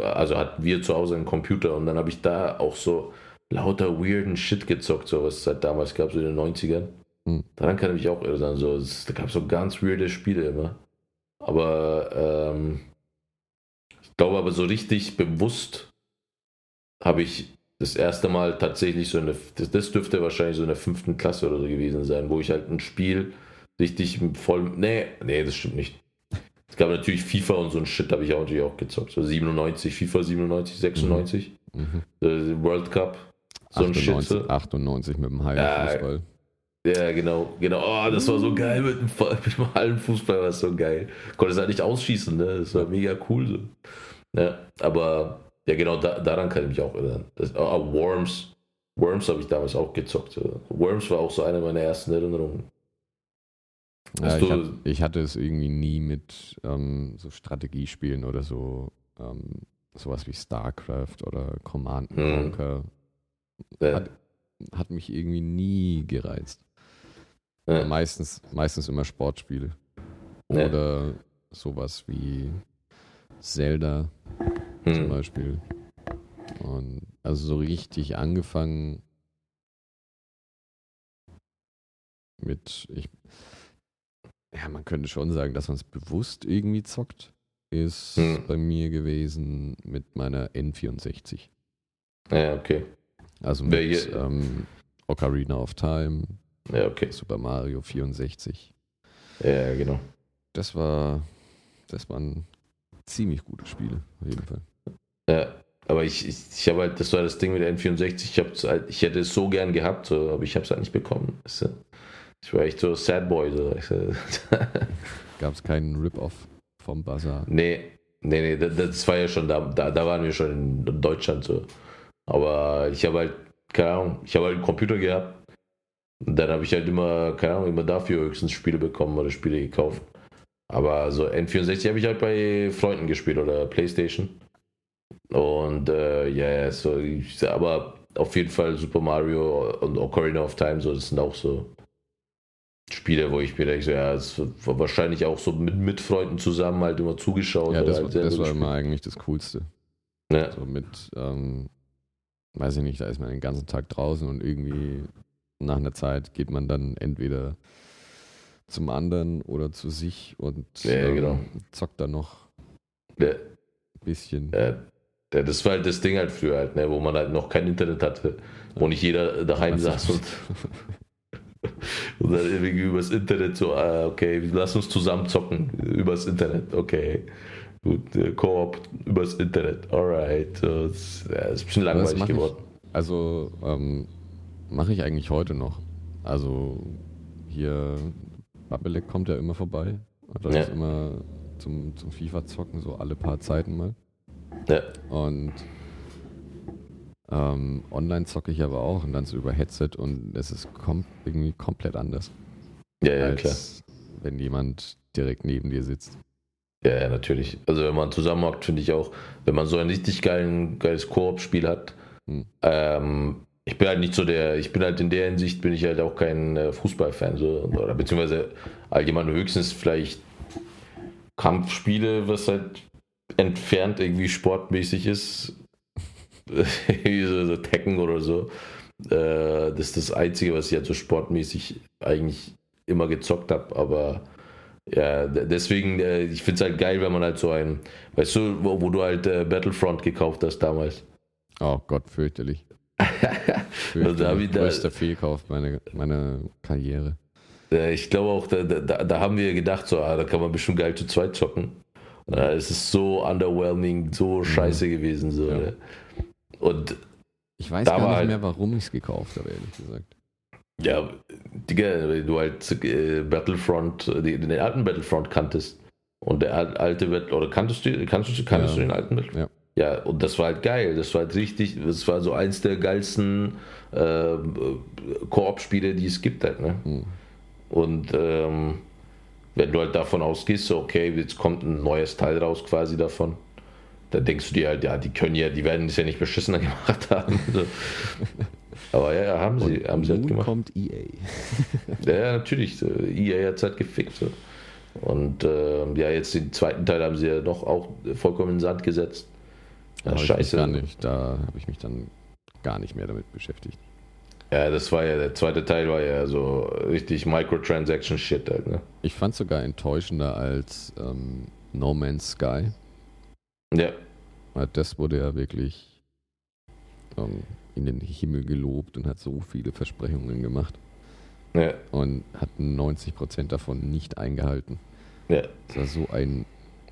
also hatten wir zu Hause einen Computer und dann habe ich da auch so lauter weirden Shit gezockt, so was es halt damals gab, so in den 90ern. Hm. Daran kann ich mich auch erinnern. So, es, da gab es so ganz weirde Spiele immer. Aber ähm, ich glaube aber so richtig bewusst habe ich das erste Mal tatsächlich so eine, das, das dürfte wahrscheinlich so in der fünften Klasse oder so gewesen sein, wo ich halt ein Spiel richtig voll, nee, nee, das stimmt nicht. Es gab natürlich FIFA und so ein Shit, habe ich auch natürlich auch gezockt. So 97, FIFA 97, 96, Mhm. äh, World Cup, so ein Shit. 98, So. 98 mit dem Ja, Hallenfußball. Ja, genau, genau. Oh, das war so geil mit dem, mit dem Hallenfußball, war so geil. Konntest halt nicht ausschießen, ne? Das war mega cool so. Ja, aber ja, genau, da, daran kann ich mich auch erinnern. Das, ah, Worms. Worms habe ich damals auch gezockt. Worms war auch so eine meiner ersten Erinnerungen. Ja, ich, hab, ich hatte es irgendwie nie mit ähm, so Strategiespielen oder so, ähm, sowas wie StarCraft oder Command and Hm. Conquer. Ja, Hat, hat mich irgendwie nie gereizt. ja, Meistens, meistens immer Sportspiele. Oder sowas wie Zelda zum hm, Beispiel. Und also so richtig angefangen mit, ich, ja, man könnte schon sagen, dass man es bewusst irgendwie zockt, ist Hm. bei mir gewesen mit meiner N64. ja, okay. Also mit ähm, Ocarina of Time, Ja, okay. Super Mario 64. Ja, genau. Das war, das waren ziemlich gute Spiele, auf jeden Fall. Ja, aber ich, ich, ich habe halt, das war das Ding mit der N64, ich, hab's halt, ich hätte es so gern gehabt, so, aber ich habe es halt nicht bekommen. weißt du. Ich war echt so Sad Boy. So. weißt du. Gab es keinen Rip-Off vom Bazaar. nee, nee, nee, das, das war ja schon, da, da, da waren wir schon in Deutschland so. Aber ich habe halt, keine Ahnung, ich habe halt einen Computer gehabt. Und dann habe ich halt immer, keine Ahnung, immer dafür höchstens Spiele bekommen oder Spiele gekauft. Aber so N64 habe ich halt bei Freunden gespielt oder Playstation. Und äh, ja, ja, so, ich, aber auf jeden Fall Super Mario und Ocarina of Time, so, das sind auch so Spiele, wo ich mir denke, so, ja, es war wahrscheinlich auch so mit, mit Freunden zusammen halt immer zugeschaut. Ja, das, halt das war immer eigentlich das Coolste. Ja, So mit, ähm, weiß ich nicht, da ist man den ganzen Tag draußen und irgendwie nach einer Zeit geht man dann entweder zum anderen oder zu sich und Ja, ähm, genau. zockt dann noch ja, bisschen. Ja, das war halt das Ding halt früher halt, ne, wo man halt noch kein Internet hatte, wo nicht jeder daheim saß und, und dann irgendwie übers Internet so, ah, okay, lass uns zusammen zocken übers Internet, okay. Gut, äh, Koop übers Internet, alright. Das, ja, ist ein bisschen langweilig geworden. Ich, also ähm, mache ich eigentlich heute noch. Also hier, Babelek kommt ja immer vorbei. Und das ja. ist immer zum, zum FIFA-Zocken, so alle paar Zeiten mal. Ja. Und ähm, online zocke ich aber auch und dann so über Headset und es ist kom irgendwie komplett anders. Ja, ja, klar. Wenn jemand direkt neben dir sitzt. Ja, ja, natürlich. Also wenn man zusammenhockt, finde ich auch, wenn man so ein richtig geilen, geiles Koop-Spiel hat, hm. ähm, ich bin halt nicht so der, ich bin halt in der Hinsicht, bin ich halt auch kein äh, Fußballfan, so, oder beziehungsweise allgemein höchstens vielleicht Kampfspiele, was halt entfernt irgendwie sportmäßig ist, wie so, so Tekken oder so. Äh, das ist das Einzige, was ich halt so sportmäßig eigentlich immer gezockt habe, aber ja, deswegen, äh, ich finde es halt geil, wenn man halt so ein, weißt du, wo, wo du halt äh, Battlefront gekauft hast damals. Oh Gott, fürchterlich. fürchterlich. Also da größter Fehlkauf meiner meine Karriere. Ich glaube auch, da, da, da haben wir gedacht, so, ah, da kann man bestimmt geil zu zweit zocken. Ja, es ist so underwhelming, so mhm. scheiße gewesen. So, ja. Ne? Und ich weiß gar nicht halt, mehr, warum ich es gekauft habe, ehrlich gesagt. Ja, Digga, weil du halt äh, Battlefront, den, den, alten Battlefront kanntest. Und der alte oder kanntest du, kannst du, kanntest ja. du den alten Battlefront? Ja. ja, und das war halt geil. Das war halt richtig, das war so eins der geilsten äh, Koop-Spiele, die es gibt halt, ne? Mhm. Und ähm, wenn du halt davon ausgehst, so, okay, jetzt kommt ein neues Teil raus quasi davon, dann denkst du dir halt, ja, die können ja, die werden es ja nicht beschissener gemacht haben. So. Aber ja, haben sie, Und haben sie halt gemacht. kommt EA. ja, natürlich. EA hat es halt gefickt. So. Und äh, ja, jetzt den zweiten Teil haben sie ja noch auch vollkommen in den Sand gesetzt. Ja, scheiße. Gar nicht. Da habe ich mich dann gar nicht mehr damit beschäftigt. Ja, das war ja, der zweite Teil war ja so richtig Microtransaction-Shit halt, ne? Ich fand es sogar enttäuschender als ähm, No Man's Sky. Ja. Das wurde ja wirklich ähm, in den Himmel gelobt und hat so viele Versprechungen gemacht. Ja. Und hat 90% davon nicht eingehalten. Ja. Das war so ein.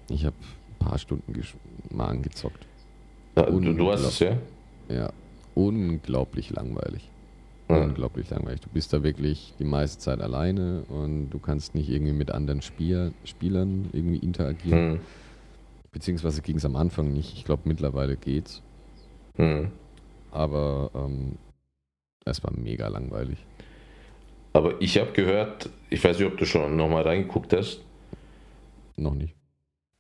Ich habe ein paar Stunden mal angezockt. Ja, du, du hast es ja? Ja. Unglaublich langweilig. Unglaublich langweilig. Du bist da wirklich die meiste Zeit alleine und du kannst nicht irgendwie mit anderen Spiel Spielern irgendwie interagieren. Hm. Beziehungsweise ging es am Anfang nicht. Ich glaube, mittlerweile geht's. Hm. Aber ähm, es war mega langweilig. Aber ich habe gehört, ich weiß nicht, ob du schon nochmal reingeguckt hast. Noch nicht.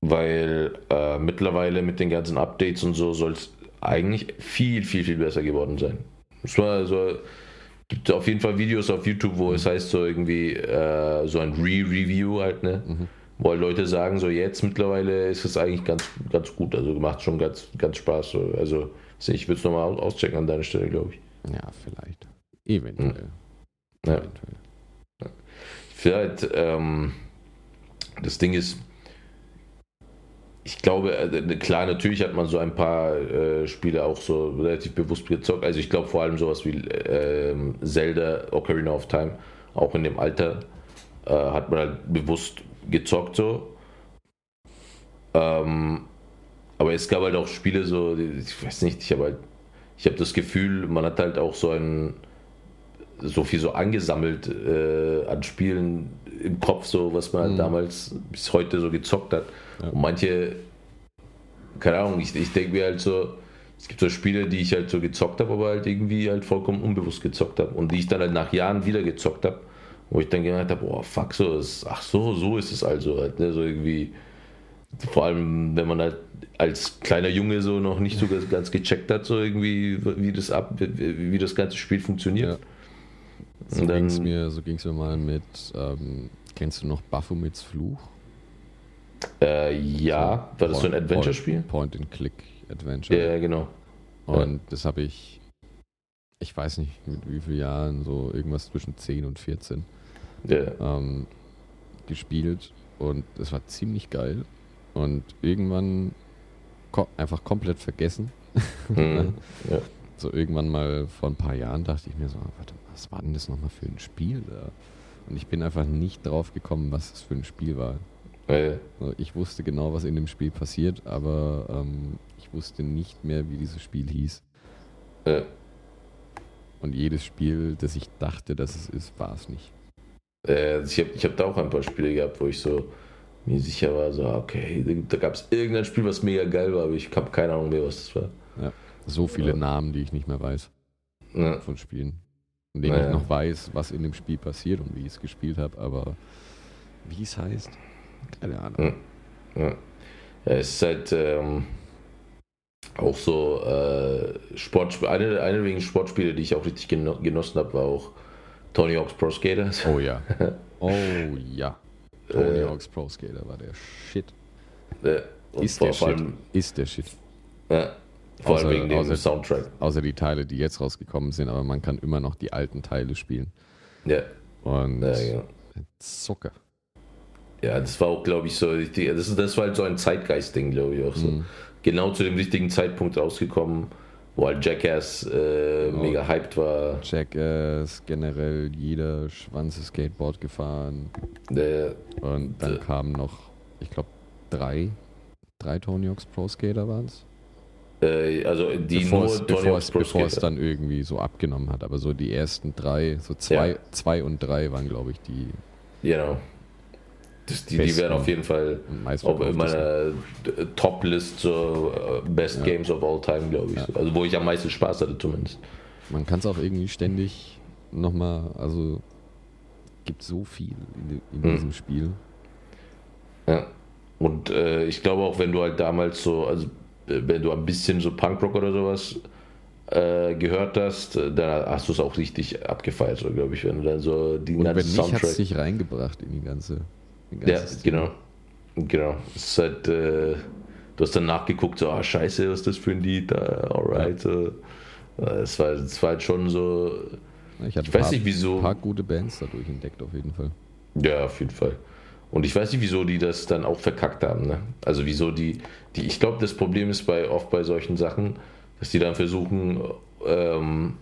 Weil äh, mittlerweile mit den ganzen Updates und so soll es eigentlich viel, viel, viel besser geworden sein. Es war so, gibt auf jeden Fall Videos auf YouTube, wo es heißt so irgendwie äh, so ein Re-Review halt, ne? Mhm. Wo halt Leute sagen, so jetzt mittlerweile ist es eigentlich ganz, ganz gut, also macht schon ganz, ganz Spaß. So. Also ich würde es nochmal auschecken an deiner Stelle, glaube ich. Ja, vielleicht. Eventuell. Mhm. Ja. Eventuell. Ja. Vielleicht, ähm, das Ding ist, ich glaube, äh, klar, natürlich hat man so ein paar äh, Spiele auch so relativ bewusst gezockt. Also ich glaube vor allem sowas wie äh, Zelda, Ocarina of Time, auch in dem Alter, äh, hat man halt bewusst gezockt so. Ähm, aber es gab halt auch Spiele so, ich weiß nicht, ich habe halt, ich habe das Gefühl, man hat halt auch so ein, so viel so angesammelt äh, an Spielen im Kopf, so was man mhm. damals bis heute so gezockt hat. Ja. Und manche, keine Ahnung, ich, ich denke mir halt so, es gibt so Spiele, die ich halt so gezockt habe, aber halt irgendwie halt vollkommen unbewusst gezockt habe und die ich dann halt nach Jahren wieder gezockt habe, wo ich dann gedacht habe, boah, fuck, so ist, ach so, so ist es also halt, ne? so irgendwie, vor allem, wenn man halt als kleiner Junge so noch nicht so ganz, ganz gecheckt hat, so irgendwie, wie das ab, wie, wie das ganze Spiel funktioniert. Ja. So ging es mir, so mir mal mit, ähm, kennst du noch Baphomets Fluch? Äh, ja, war das so ein Adventure-Spiel? Point-and-Click-Adventure. Ja, genau. Und ja. das habe ich, ich weiß nicht mit wie vielen Jahren, so irgendwas zwischen 10 und 14 ja. ähm, gespielt. Und es war ziemlich geil. Und irgendwann ko einfach komplett vergessen. Mhm. Ja. So irgendwann mal vor ein paar Jahren dachte ich mir so, warte, was war denn das nochmal für ein Spiel da? Und ich bin einfach nicht drauf gekommen, was das für ein Spiel war. Äh, So, Ich wusste genau, was in dem Spiel passiert, aber ähm, ich wusste nicht mehr, wie dieses Spiel hieß. äh, Und jedes Spiel, das ich dachte, dass es ist, war es nicht. äh, ich habe ich hab da auch ein paar Spiele gehabt, wo ich so mir sicher war, so, okay, da, gab es irgendein Spiel, was mega geil war, aber ich habe keine Ahnung mehr, was das war. So viele Ja. Namen, die ich nicht mehr weiß Ja. von Spielen. Von denen Naja. ich noch weiß, was in dem Spiel passiert und wie ich es gespielt habe, aber wie es heißt, keine Ahnung. Ja. Ja, es ist halt ähm, auch so äh, Sport, eine, eine der wenigen Sportspiele, die ich auch richtig geno genossen habe, war auch Tony Hawk's Pro Skater. Oh ja. Oh ja. Tony Äh. Hawk's Pro Skater war der Shit. Äh, Ist der Shit. Ist der Shit. ja, Außer- allem wegen dem außer- Soundtrack. Außer die Teile, die jetzt rausgekommen sind, aber man kann immer noch die alten Teile spielen. Ja, Und ja, ja. Zucker. ja, das war auch, glaube ich, so richtig, das, das war halt so ein Zeitgeist-Ding, glaube ich auch so. Mhm. Genau zu dem richtigen Zeitpunkt rausgekommen, wo halt Jackass äh, Genau. mega hyped war. Jackass, generell jeder Schwanze Skateboard gefahren. Äh, Und dann Äh. kamen noch, ich glaube, drei, drei Tony Hawk's Pro Skater waren es. Äh, also die Bevor, es, nur Tony bevor, Hawk's es, Pro bevor es Skater. dann irgendwie so abgenommen hat. Aber so die ersten drei, so zwei, Ja. zwei und drei waren, glaube ich, die Genau. Das, die, die werden auf jeden Fall in meiner äh, Top-List so äh, Best Ja. Games of All Time, glaube ich. Ja. Also wo ich am meisten Spaß hatte zumindest. Man kann es auch irgendwie ständig nochmal, also gibt so viel in, in Mhm. diesem Spiel. Ja. Und äh, ich glaube auch, wenn du halt damals so, also wenn du ein bisschen so Punkrock oder sowas äh, gehört hast, äh, dann hast du es auch richtig abgefeiert, so glaube ich, wenn du dann so die Und wenn ganze nicht, hat es Soundtrack. dich reingebracht in die ganze. die Ja, genau. Genau. Es ist halt, äh, du hast dann nachgeguckt, so, ah, scheiße, was ist das für ein Lied? Uh, alright. Äh, es, war, es war halt schon so, Ich, hatte ich weiß paar, nicht wieso. ein paar gute Bands dadurch entdeckt, auf jeden Fall. Ja, auf jeden Fall. Und ich weiß nicht, wieso die das dann auch verkackt haben. Ne? Also wieso die, die ich glaube, das Problem ist bei oft bei solchen Sachen, dass die dann versuchen, ähm,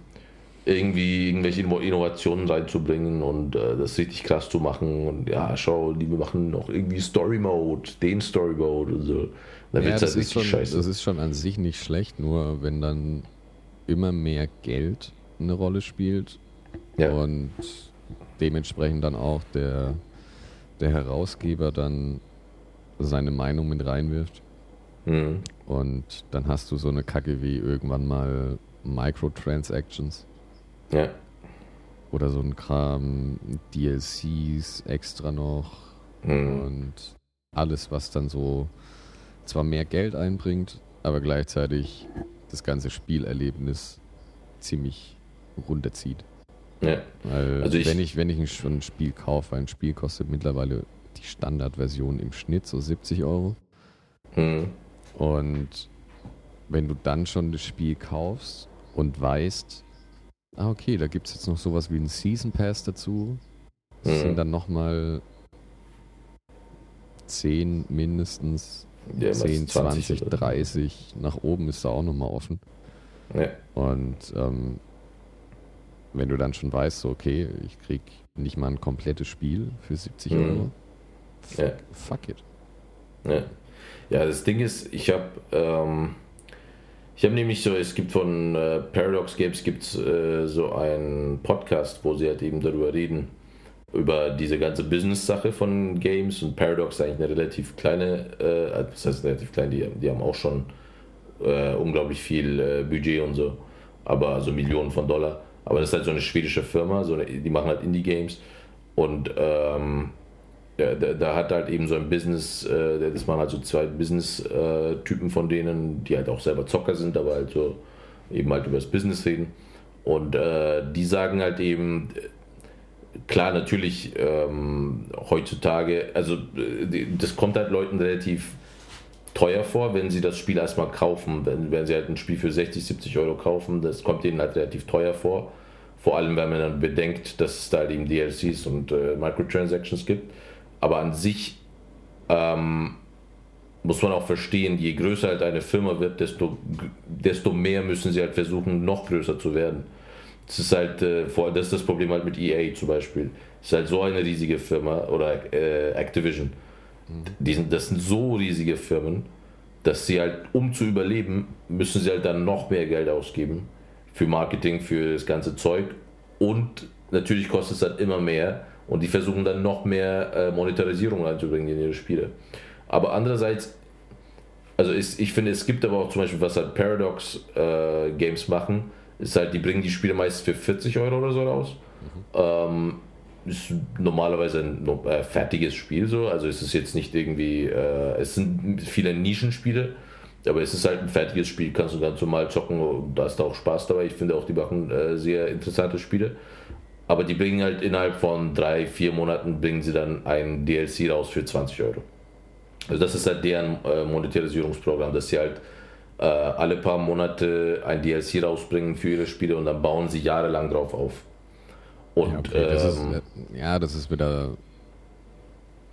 irgendwie irgendwelche Inno- Innovationen reinzubringen und äh, das richtig krass zu machen. Und ja, schau, die wir machen noch irgendwie Story Mode, den Story Mode und so. Dann Ja, wird's das, halt ist richtig schon, scheiße. das ist schon an sich nicht schlecht, nur wenn dann immer mehr Geld eine Rolle spielt ja. und dementsprechend dann auch der, der Herausgeber dann seine Meinung mit reinwirft. Mhm. Und dann hast du so eine Kacke wie irgendwann mal Microtransactions ja. oder so ein Kram, DLCs extra noch Mhm. und alles, was dann so zwar mehr Geld einbringt, aber gleichzeitig das ganze Spielerlebnis ziemlich runterzieht. Ja. Weil Also ich- wenn ich, wenn ich ein, schon ein Spiel kaufe, ein Spiel kostet mittlerweile die Standardversion im Schnitt so 70 Euro. Mhm. Und wenn du dann schon das Spiel kaufst und weißt, ah okay, da gibt es jetzt noch sowas wie einen Season Pass dazu, das Mhm. sind dann nochmal 10 mindestens, Ja, 10, meistens 20, oder- 30, nach oben ist da auch nochmal offen. Ja. Und ähm, wenn du dann schon weißt, so, okay, ich krieg nicht mal ein komplettes Spiel für 70 Mhm. Euro, fuck, Ja. fuck it. Ja. ja, das Ding ist, ich habe ähm, ich habe nämlich so, es gibt von äh, Paradox Games gibt's äh, so einen Podcast, wo sie halt eben darüber reden, über diese ganze Business-Sache von Games und Paradox ist eigentlich eine relativ kleine, äh, das heißt relativ klein, die, die haben auch schon äh, unglaublich viel äh, Budget und so, aber also Millionen von Dollar. Aber das ist halt so eine schwedische Firma, so eine, die machen halt Indie-Games und ähm, da, da, da hat halt eben so ein Business, äh, das waren halt so zwei Business-Typen von denen, die halt auch selber Zocker sind, aber halt so eben halt über das Business reden. Und äh, die sagen halt eben, äh, klar, natürlich ähm, heutzutage, also äh, das kommt halt Leuten relativ teuer vor, wenn sie das Spiel erstmal kaufen. Wenn, wenn sie halt ein Spiel für 60, 70 Euro kaufen, das kommt ihnen halt relativ teuer vor. Vor allem, wenn man dann bedenkt, dass es da halt eben DLCs und äh, Microtransactions gibt. Aber an sich ähm, muss man auch verstehen, je größer halt eine Firma wird, desto, desto mehr müssen sie halt versuchen, noch größer zu werden. Das ist halt, äh, vor, das ist das Problem halt mit EA zum Beispiel. Das ist halt so eine riesige Firma oder äh, Activision. Mhm. Die sind, das sind so riesige Firmen, dass sie halt, um zu überleben, müssen sie halt dann noch mehr Geld ausgeben für Marketing, für das ganze Zeug und natürlich kostet es dann immer mehr und die versuchen dann noch mehr äh, Monetarisierung reinzubringen in ihre Spiele. Aber andererseits, also ist, ich finde, es gibt aber auch zum Beispiel, was halt Paradox äh, Games machen, ist halt, die bringen die Spiele meist für 40 Euro oder so raus. Mhm. Ähm, ist normalerweise ein äh, fertiges Spiel so, also es ist jetzt nicht irgendwie, äh, es sind viele Nischenspiele, aber es ist halt ein fertiges Spiel, kannst du ganz normal zocken, da ist auch Spaß dabei. Ich finde auch, die machen äh, sehr interessante Spiele. Aber die bringen halt innerhalb von drei, vier Monaten bringen sie dann ein DLC raus für 20 Euro. Also das ist halt deren äh, Monetarisierungsprogramm, dass sie halt äh, alle paar Monate ein DLC rausbringen für ihre Spiele und dann bauen sie jahrelang drauf auf. Und, ja, okay, das ist, ähm, ja, das ist wieder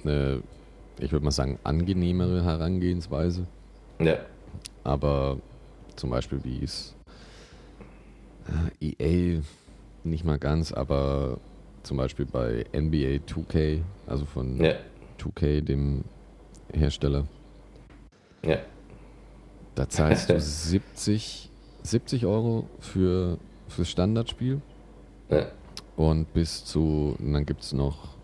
eine, ich würde mal sagen, angenehmere Herangehensweise. Ja. Aber zum Beispiel wie es äh, EA nicht mal ganz, aber zum Beispiel bei NBA 2K, also von ja. 2K, dem Hersteller. Ja. Da zahlst du 70, 70 Euro für fürs Standardspiel. Ja. Und bis zu, und dann gibt es noch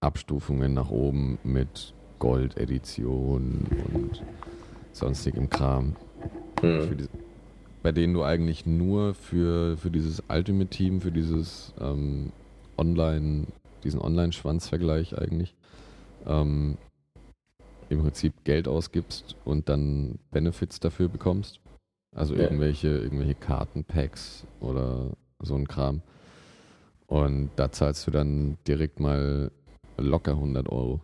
Abstufungen nach oben mit Gold-Edition und sonstigem Kram. Mhm. Die, bei denen du eigentlich nur für, für dieses Ultimate Team, für dieses ähm, Online, diesen Online-Schwanzvergleich eigentlich, ähm, im Prinzip Geld ausgibst und dann Benefits dafür bekommst. Also ja. irgendwelche, irgendwelche Kartenpacks oder so ein Kram. Und da zahlst du dann direkt mal locker 100 Euro.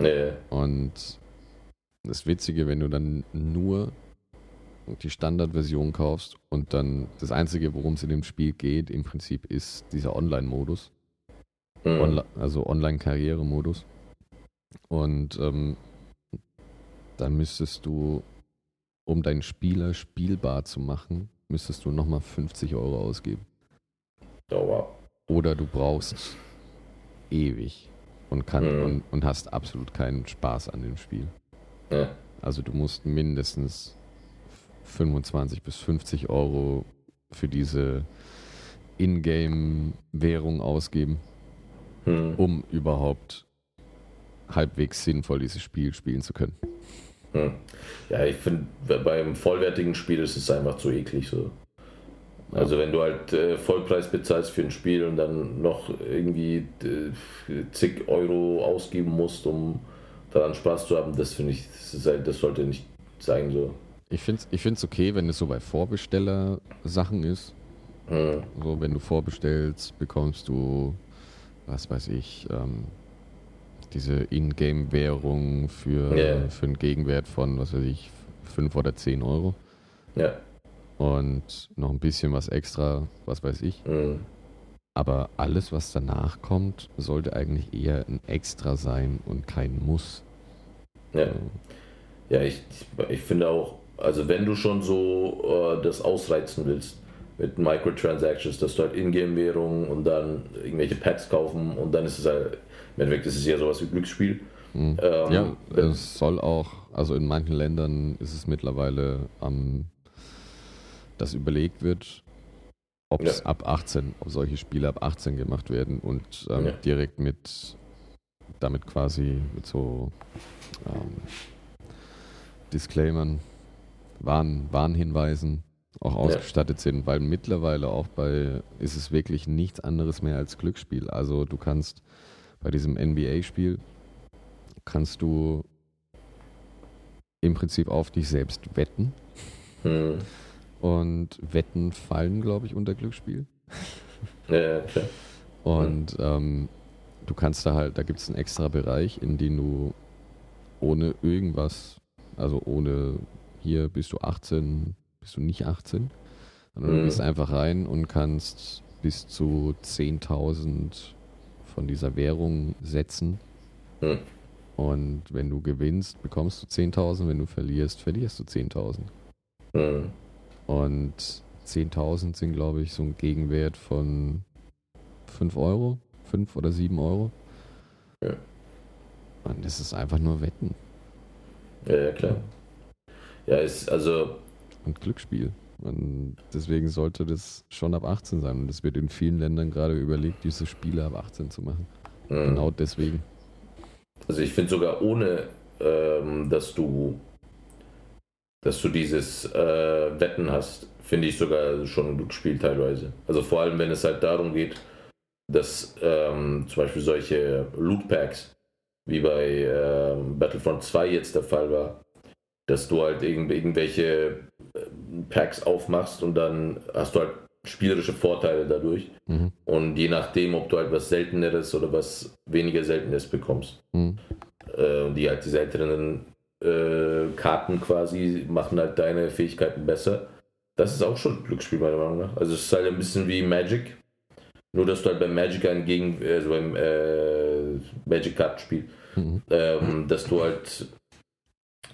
Nee. Und das Witzige, wenn du dann nur die Standardversion kaufst und dann das Einzige, worum es in dem Spiel geht, im Prinzip ist dieser Online-Modus. Mhm. Onla also Online-Karriere-Modus. Und ähm, da müsstest du, um deinen Spieler spielbar zu machen, müsstest du nochmal 50 Euro ausgeben. Oh, wow. Oder du brauchst ewig und, kann, mhm. und, und hast absolut keinen Spaß an dem Spiel. Ja. Also du musst mindestens 25 bis 50 Euro für diese Ingame-Währung ausgeben, hm. um überhaupt halbwegs sinnvoll dieses Spiel spielen zu können. Hm. Ja, ich finde, beim vollwertigen Spiel ist es einfach zu eklig so. Also wenn du halt äh, Vollpreis bezahlst für ein Spiel und dann noch irgendwie äh, zig Euro ausgeben musst, um daran Spaß zu haben, das finde ich, das, halt, das, sollte nicht sein so. Ich finde es ich find's okay, wenn es so bei Vorbesteller-Sachen ist. Mhm. So, wenn du vorbestellst, bekommst du, was weiß ich, ähm, diese Ingame-Währung für, yeah. für einen Gegenwert von, was weiß ich, 5 oder 10 Euro. Ja. Und noch ein bisschen was extra, was weiß ich. Mhm. Aber alles, was danach kommt, sollte eigentlich eher ein Extra sein und kein Muss. Ja, ja ich, ich finde auch, also wenn du schon so äh, das ausreizen willst mit Microtransactions, dass du halt Ingame-Währungen und dann irgendwelche Packs kaufen und dann ist es halt, im Endeffekt ist es ja sowas wie Glücksspiel. Mhm. Ähm, ja, es soll auch, also in manchen Ländern ist es mittlerweile, ähm, dass überlegt wird, ob es ja. ab 18, ob solche Spiele ab 18 gemacht werden und ähm, ja. direkt mit damit quasi mit so ähm, Disclaimern, Warn, Warnhinweisen auch ausgestattet ja. sind, weil mittlerweile auch bei ist es wirklich nichts anderes mehr als Glücksspiel. Also du kannst bei diesem NBA-Spiel kannst du im Prinzip auf dich selbst wetten. Hm. Und Wetten fallen, glaube ich, unter Glücksspiel. Ja, klar. Und ähm, du kannst da halt, da gibt es einen extra Bereich, in dem du ohne irgendwas, also ohne hier bist du 18, bist du nicht 18, sondern mhm. du gehst einfach rein und kannst bis zu 10.000 von dieser Währung setzen. Mhm. Und wenn du gewinnst, bekommst du 10.000. Wenn du verlierst, verlierst du 10.000. Mhm. Und 10.000 sind, glaube ich, so ein Gegenwert von 5 Euro, 5 oder 7 Euro. Ja. Und das ist einfach nur Wetten Ja, ja, klar. Ja, ist also, und Glücksspiel. Und deswegen sollte das schon ab 18 sein. Und es wird in vielen Ländern gerade überlegt, diese Spiele ab 18 zu machen. mh. Genau deswegen. Also ich finde sogar ohne, ähm, dass du, dass du dieses äh, Wetten hast, finde ich sogar schon ein Glücksspiel teilweise. Also vor allem, wenn es halt darum geht, dass ähm, zum Beispiel solche Loot Packs, wie bei ähm, Battlefront 2 jetzt der Fall war, dass du halt irgend, irgendwelche äh, Packs aufmachst und dann hast du halt spielerische Vorteile dadurch. Mhm. Und je nachdem, ob du halt was Selteneres oder was weniger Seltenes bekommst. Mhm. Äh, die halt die seltenen äh, Karten quasi machen halt deine Fähigkeiten besser. Das ist auch schon ein Glücksspiel, meiner Meinung nach. Also es ist halt ein bisschen wie Magic. Nur, dass du halt beim Magic ein Gegen, also beim äh, Magic-Kartenspiel, Mhm. ähm, dass du halt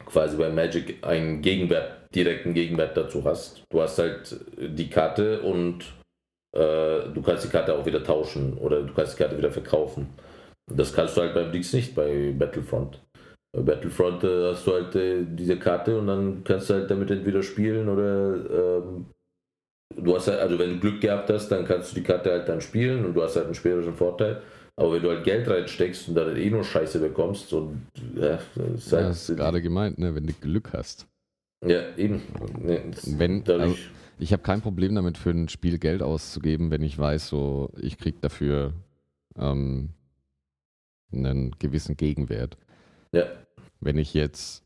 quasi bei Magic einen Gegenwert, direkten Gegenwert dazu hast. Du hast halt die Karte und äh, du kannst die Karte auch wieder tauschen oder du kannst die Karte wieder verkaufen. Das kannst du halt beim Dings nicht bei Battlefront. Bei Battlefront äh, hast du halt äh, diese Karte und dann kannst du halt damit entweder spielen oder ähm, du hast halt, also wenn du Glück gehabt hast, dann kannst du die Karte halt dann spielen und du hast halt einen spielerischen Vorteil. Aber wenn du halt Geld reinsteckst und dann halt eh nur Scheiße bekommst und ja, das ist Ja, halt, das ist gerade gemeint, ne? wenn du Glück hast. ja eben. Das- Wenn- dadurch, Ich habe kein Problem damit, für ein Spiel Geld auszugeben, wenn ich weiß, so ich krieg dafür ähm, einen gewissen Gegenwert. Ja, Wenn ich jetzt,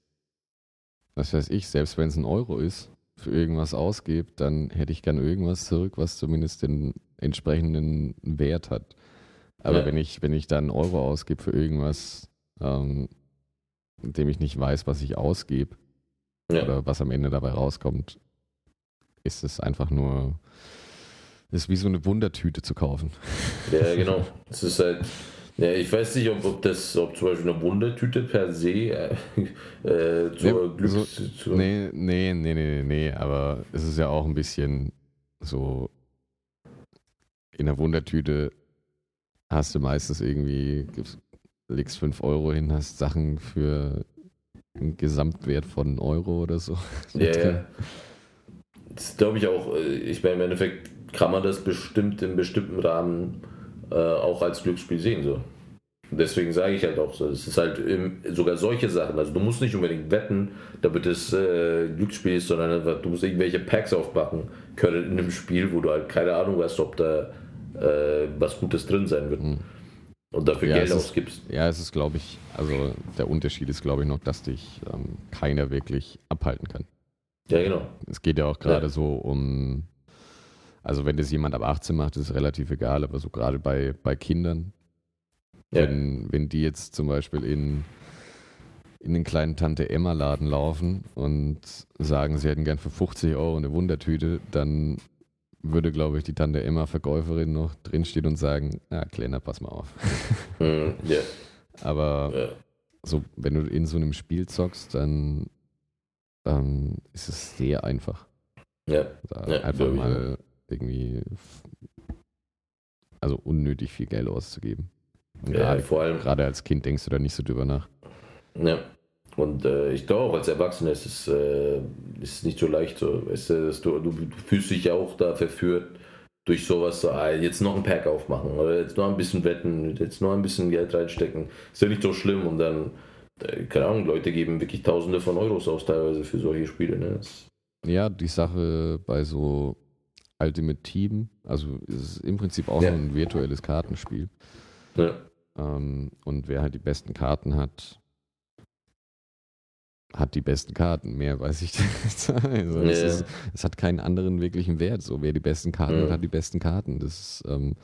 was weiß ich, selbst wenn es ein Euro ist, für irgendwas ausgebe, dann hätte ich gern irgendwas zurück, was zumindest den entsprechenden Wert hat. Aber Ja. wenn ich, wenn ich dann einen Euro ausgebe für irgendwas, ähm, dem ich nicht weiß, was ich ausgebe, ja. oder was am Ende dabei rauskommt, ist es einfach nur, ist wie so eine Wundertüte zu kaufen. Ja, genau. Es ist halt. Ja, ich weiß nicht, ob, ob das, ob zum Beispiel eine Wundertüte per se äh, äh, zur Nee, Glücks. so- zur, Nee, nee, nee, nee, nee, aber es ist ja auch ein bisschen so, in der Wundertüte hast du meistens irgendwie, gibst, legst 5 Euro hin, hast Sachen für einen Gesamtwert von Euro oder so. Ja, ja. Das glaube ich auch. äh, Ich meine, im Endeffekt kann man das bestimmt in bestimmten Rahmen äh, auch als Glücksspiel sehen. So. Und deswegen sage ich halt auch so, es ist halt im, sogar solche Sachen. Also du musst nicht unbedingt wetten, damit es äh, Glücksspiel ist, sondern einfach, du musst irgendwelche Packs aufmachen können in einem Spiel, wo du halt keine Ahnung hast, ob da äh, was Gutes drin sein wird. Mhm. Und dafür Ja, Geld es ist- ausgibst. Ja, es ist, glaube ich, also der Unterschied ist, glaube ich, noch, dass dich ähm, keiner wirklich abhalten kann. Ja, genau. Es geht ja auch gerade Ja. so um, also wenn das jemand ab 18 macht, ist es relativ egal, aber so gerade bei, bei Kindern, Ja. wenn, wenn die jetzt zum Beispiel in, in den kleinen Tante-Emma-Laden laufen und sagen, sie hätten gern für 50 Euro eine Wundertüte, dann würde, glaube ich, die Tante-Emma-Verkäuferin noch drinstehen und sagen, ja, Kleiner, pass mal auf. Mhm, ja. Aber Ja. so, wenn du in so einem Spiel zockst, dann ähm, ist es sehr einfach. Ja. Ja, einfach mal irgendwie, also unnötig viel Geld auszugeben. Und Ja, gerade, vor allem, gerade als Kind denkst du da nicht so drüber nach. Ja. Und äh, ich glaube auch als Erwachsener ist es, äh, ist nicht so leicht so. Weißt du, du, du, fühlst dich ja auch da verführt durch sowas, so, ah, jetzt noch ein Pack aufmachen oder jetzt noch ein bisschen wetten, jetzt noch ein bisschen Geld reinstecken. Ist ja nicht so schlimm und dann, äh, keine Ahnung, Leute geben wirklich Tausende von Euros aus teilweise für solche Spiele. Ne? Ja, die Sache bei so Ultimate Team, also es ist im Prinzip auch Ja. nur ein virtuelles Kartenspiel. ja. Ähm, und wer halt die besten Karten hat, hat die besten Karten. Mehr weiß ich nicht. also es, Ja. ist, es hat keinen anderen wirklichen Wert. So, wer die besten Karten hat, hat die besten Karten. Das ist ähm,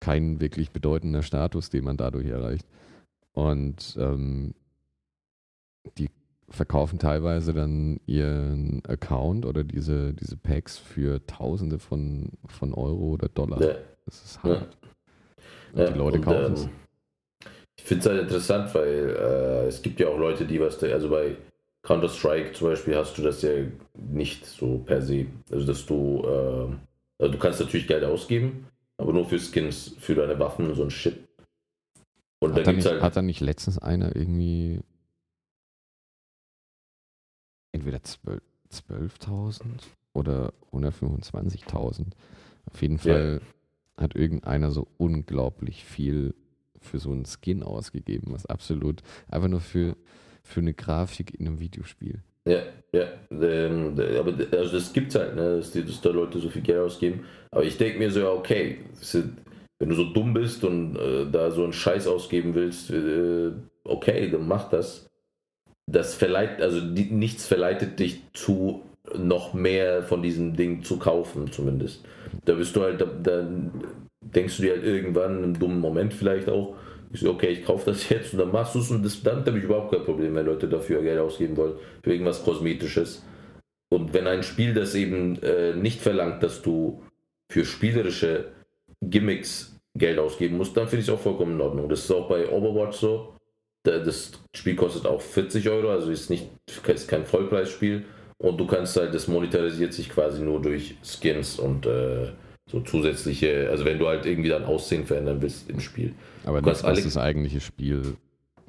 kein wirklich bedeutender Status, den man dadurch erreicht. Und ähm, die verkaufen teilweise dann ihren Account oder diese, diese Packs für Tausende von, von Euro oder Dollar. Ja. Das ist hart. Und Ja, die Leute und, kaufen es. ähm, Ich finde es halt interessant, weil äh, es gibt ja auch Leute, die was, also bei Counter-Strike zum Beispiel hast du das ja nicht so per se. Also, dass du, äh, also du kannst natürlich Geld ausgeben, aber nur für Skins, für deine Waffen und so ein Shit. Und hat, da nicht, halt, hat da nicht letztens einer irgendwie entweder 12.000 oder 125.000? Auf jeden Fall ja. hat irgendeiner so unglaublich viel für so einen Skin ausgegeben, was absolut einfach nur für, für eine Grafik in einem Videospiel. Ja, ja, ähm, aber also das gibt's halt, ne, dass, die, dass da Leute so viel Geld ausgeben. Aber ich denke mir so, ja, okay, wenn du so dumm bist und äh, da so einen Scheiß ausgeben willst, äh, okay, dann mach das. Das verleitet, also die, nichts verleitet dich zu noch mehr von diesem Ding zu kaufen, zumindest. Da bist du halt, da, da denkst du dir halt irgendwann, einem dummen Moment vielleicht auch, okay, ich kaufe das jetzt und dann machst du es und das, dann habe ich überhaupt kein Problem, wenn Leute dafür Geld ausgeben wollen, für irgendwas Kosmetisches. Und wenn ein Spiel das eben äh, nicht verlangt, dass du für spielerische Gimmicks Geld ausgeben musst, dann finde ich es auch vollkommen in Ordnung. Das ist auch bei Overwatch so. Das Spiel kostet auch 40 Euro, also ist nicht ist kein Vollpreisspiel. Und du kannst halt, das monetarisiert sich quasi nur durch Skins und äh, so zusätzliche, also wenn du halt irgendwie dein Aussehen verändern willst im Spiel. Aber du nicht, was das eigentliche Spiel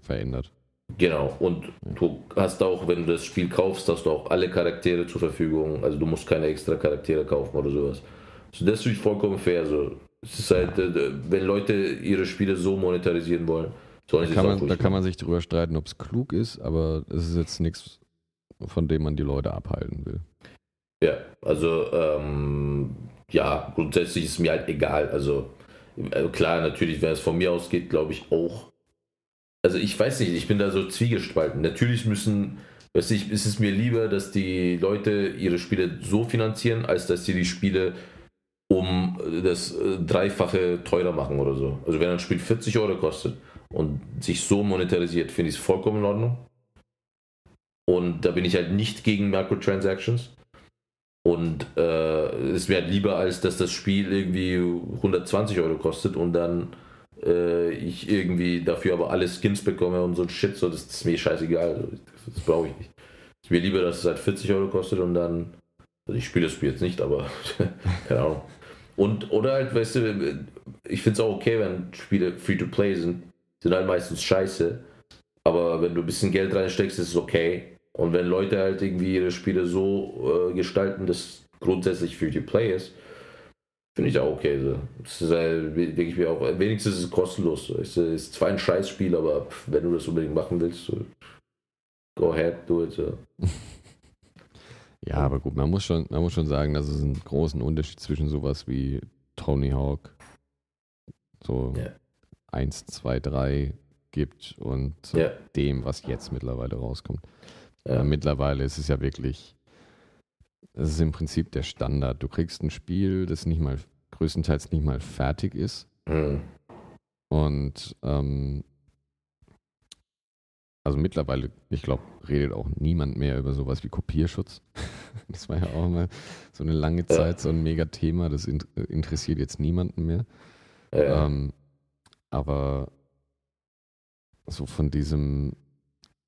verändert. Genau, und du hast auch, wenn du das Spiel kaufst, hast du auch alle Charaktere zur Verfügung. Also du musst keine extra Charaktere kaufen oder sowas. Also das ist vollkommen fair. So. Es ist halt, äh, wenn Leute ihre Spiele so monetarisieren wollen, sollen es auch man, Da kann man sich drüber streiten, ob es klug ist, aber es ist jetzt nichts, von dem man die Leute abhalten will. Ja, also ähm, ja, grundsätzlich ist mir halt egal. Also äh, klar, natürlich, wenn es von mir ausgeht, glaube ich auch. Also ich weiß nicht, ich bin da so zwiegespalten. Natürlich müssen, weiß ich, ist es mir lieber, dass die Leute ihre Spiele so finanzieren, als dass sie die Spiele um das äh, Dreifache teurer machen oder so. Also wenn ein Spiel 40 Euro kostet und sich so monetarisiert, finde ich es vollkommen in Ordnung. Und da bin ich halt nicht gegen Microtransactions. Und äh, es wäre lieber, als dass das Spiel irgendwie 120 Euro kostet und dann äh, ich irgendwie dafür aber alle Skins bekomme und so ein Shit, so, das, ist mir scheißegal. Also, das, das brauche ich nicht. Es wäre lieber, dass es halt 40 Euro kostet und dann. Also ich spiele das Spiel jetzt nicht, aber keine Ahnung. Und, oder halt, weißt du, ich finde es auch okay, wenn Spiele free to play sind. Sind halt meistens scheiße. Aber wenn du ein bisschen Geld reinsteckst, ist es okay. Und wenn Leute halt irgendwie ihre Spiele so äh, gestalten, dass grundsätzlich für die Play ist, finde ich auch okay. So. Das ist halt, denke ich mir auch, wenigstens ist es kostenlos. Es ist zwar ein Scheißspiel, aber wenn du das unbedingt machen willst, so, go ahead, do it. So. Ja, aber gut, man muss schon, man muss schon sagen, dass es einen großen Unterschied zwischen sowas wie Tony Hawk, so yeah. 1, 2, 3 gibt und yeah. dem, was jetzt mittlerweile rauskommt. Ja. mittlerweile ist es ja wirklich, es ist im Prinzip der Standard. Du kriegst ein Spiel, das nicht mal größtenteils nicht mal fertig ist. Mhm. Und ähm, also mittlerweile, ich glaube, redet auch niemand mehr über sowas wie Kopierschutz. Das war ja auch mal so eine lange Zeit so ein mega Thema. Das interessiert jetzt niemanden mehr. Ja. Ähm, aber so von diesem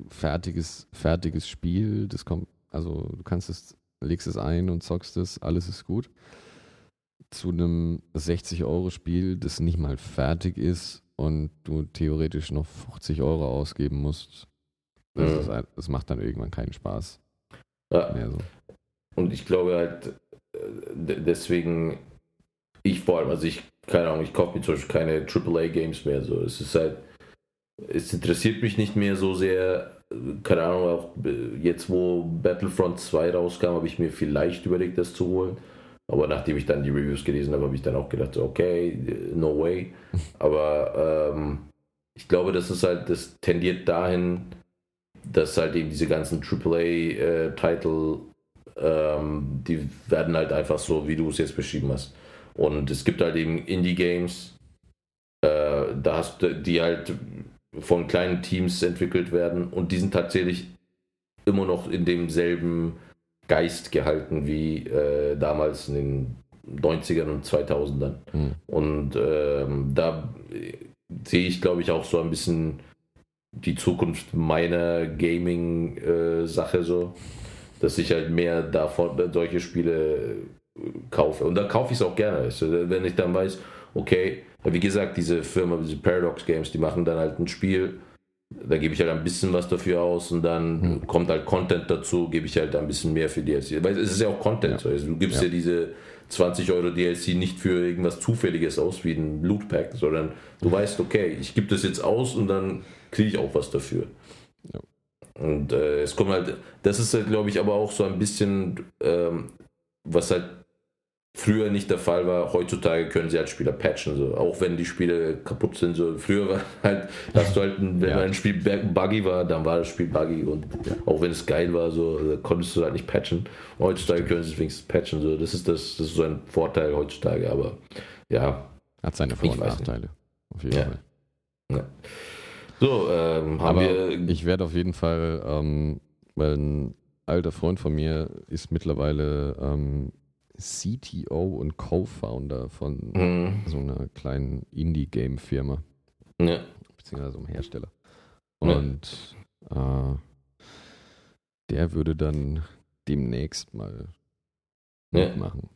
fertiges, fertiges Spiel. Das kommt, also du kannst es, legst es ein und zockst es, alles ist gut. Zu einem 60-Euro-Spiel, das nicht mal fertig ist und du theoretisch noch 50 Euro ausgeben musst. Das, mhm. ist, das macht dann irgendwann keinen Spaß. Ja. Mehr so. Und ich glaube halt, äh, deswegen, ich vor allem, also ich, keine Ahnung, ich kaufe mir zum Beispiel keine AAA-Games mehr. So. Es ist halt, es interessiert mich nicht mehr so sehr. Keine Ahnung, auch jetzt, wo Battlefront 2 rauskam, habe ich mir vielleicht überlegt, das zu holen. Aber nachdem ich dann die Reviews gelesen habe, habe ich dann auch gedacht, okay, no way. Aber ähm, ich glaube, das ist halt, das tendiert dahin, dass halt eben diese ganzen AAA-Titel, äh, ähm, die werden halt einfach so, wie du es jetzt beschrieben hast. Und es gibt halt eben Indie-Games, äh, da hast du, die halt von kleinen Teams entwickelt werden und die sind tatsächlich immer noch in demselben Geist gehalten wie äh, damals in den 90ern und 2000ern. Mhm. Und ähm, da sehe ich, glaube ich, auch so ein bisschen die Zukunft meiner Gaming-Sache so, dass ich halt mehr davon solche Spiele kaufe. Und da kaufe ich es auch gerne. Also, wenn ich dann weiß, okay, wie gesagt, diese Firma, diese Paradox Games, die machen dann halt ein Spiel, da gebe ich halt ein bisschen was dafür aus und dann hm. kommt halt Content dazu, gebe ich halt ein bisschen mehr für DLC. Weil es ist ja auch Content. Ja. Also du gibst ja. ja diese 20 Euro DLC nicht für irgendwas Zufälliges aus wie ein Loot Pack, sondern du weißt, okay, ich gebe das jetzt aus und dann kriege ich auch was dafür. Ja. Und äh, es kommt halt, das ist halt, glaube ich, aber auch so ein bisschen, ähm, was halt früher nicht der Fall war. Heutzutage können sie als Spieler patchen, so. auch wenn die Spiele kaputt sind. So. Früher war halt, hast du halt, wenn ja. ein Spiel buggy war, dann war das Spiel buggy und auch wenn es geil war, so konntest du halt nicht patchen. heutzutage können sie es wenigstens patchen. So. Das, ist das, das ist so ein Vorteil heutzutage, aber ja. Hat seine Vor- und Nachteile. Auf jeden ja. Fall. Ja. So, ähm, haben aber wir. Ich werde auf jeden Fall, ähm, weil ein alter Freund von mir ist mittlerweile ähm, CTO und Co-Founder von mhm. so einer kleinen Indie-Game-Firma. Ja. Beziehungsweise einem Hersteller. Und ja. äh, der würde dann demnächst mal ja. mitmachen.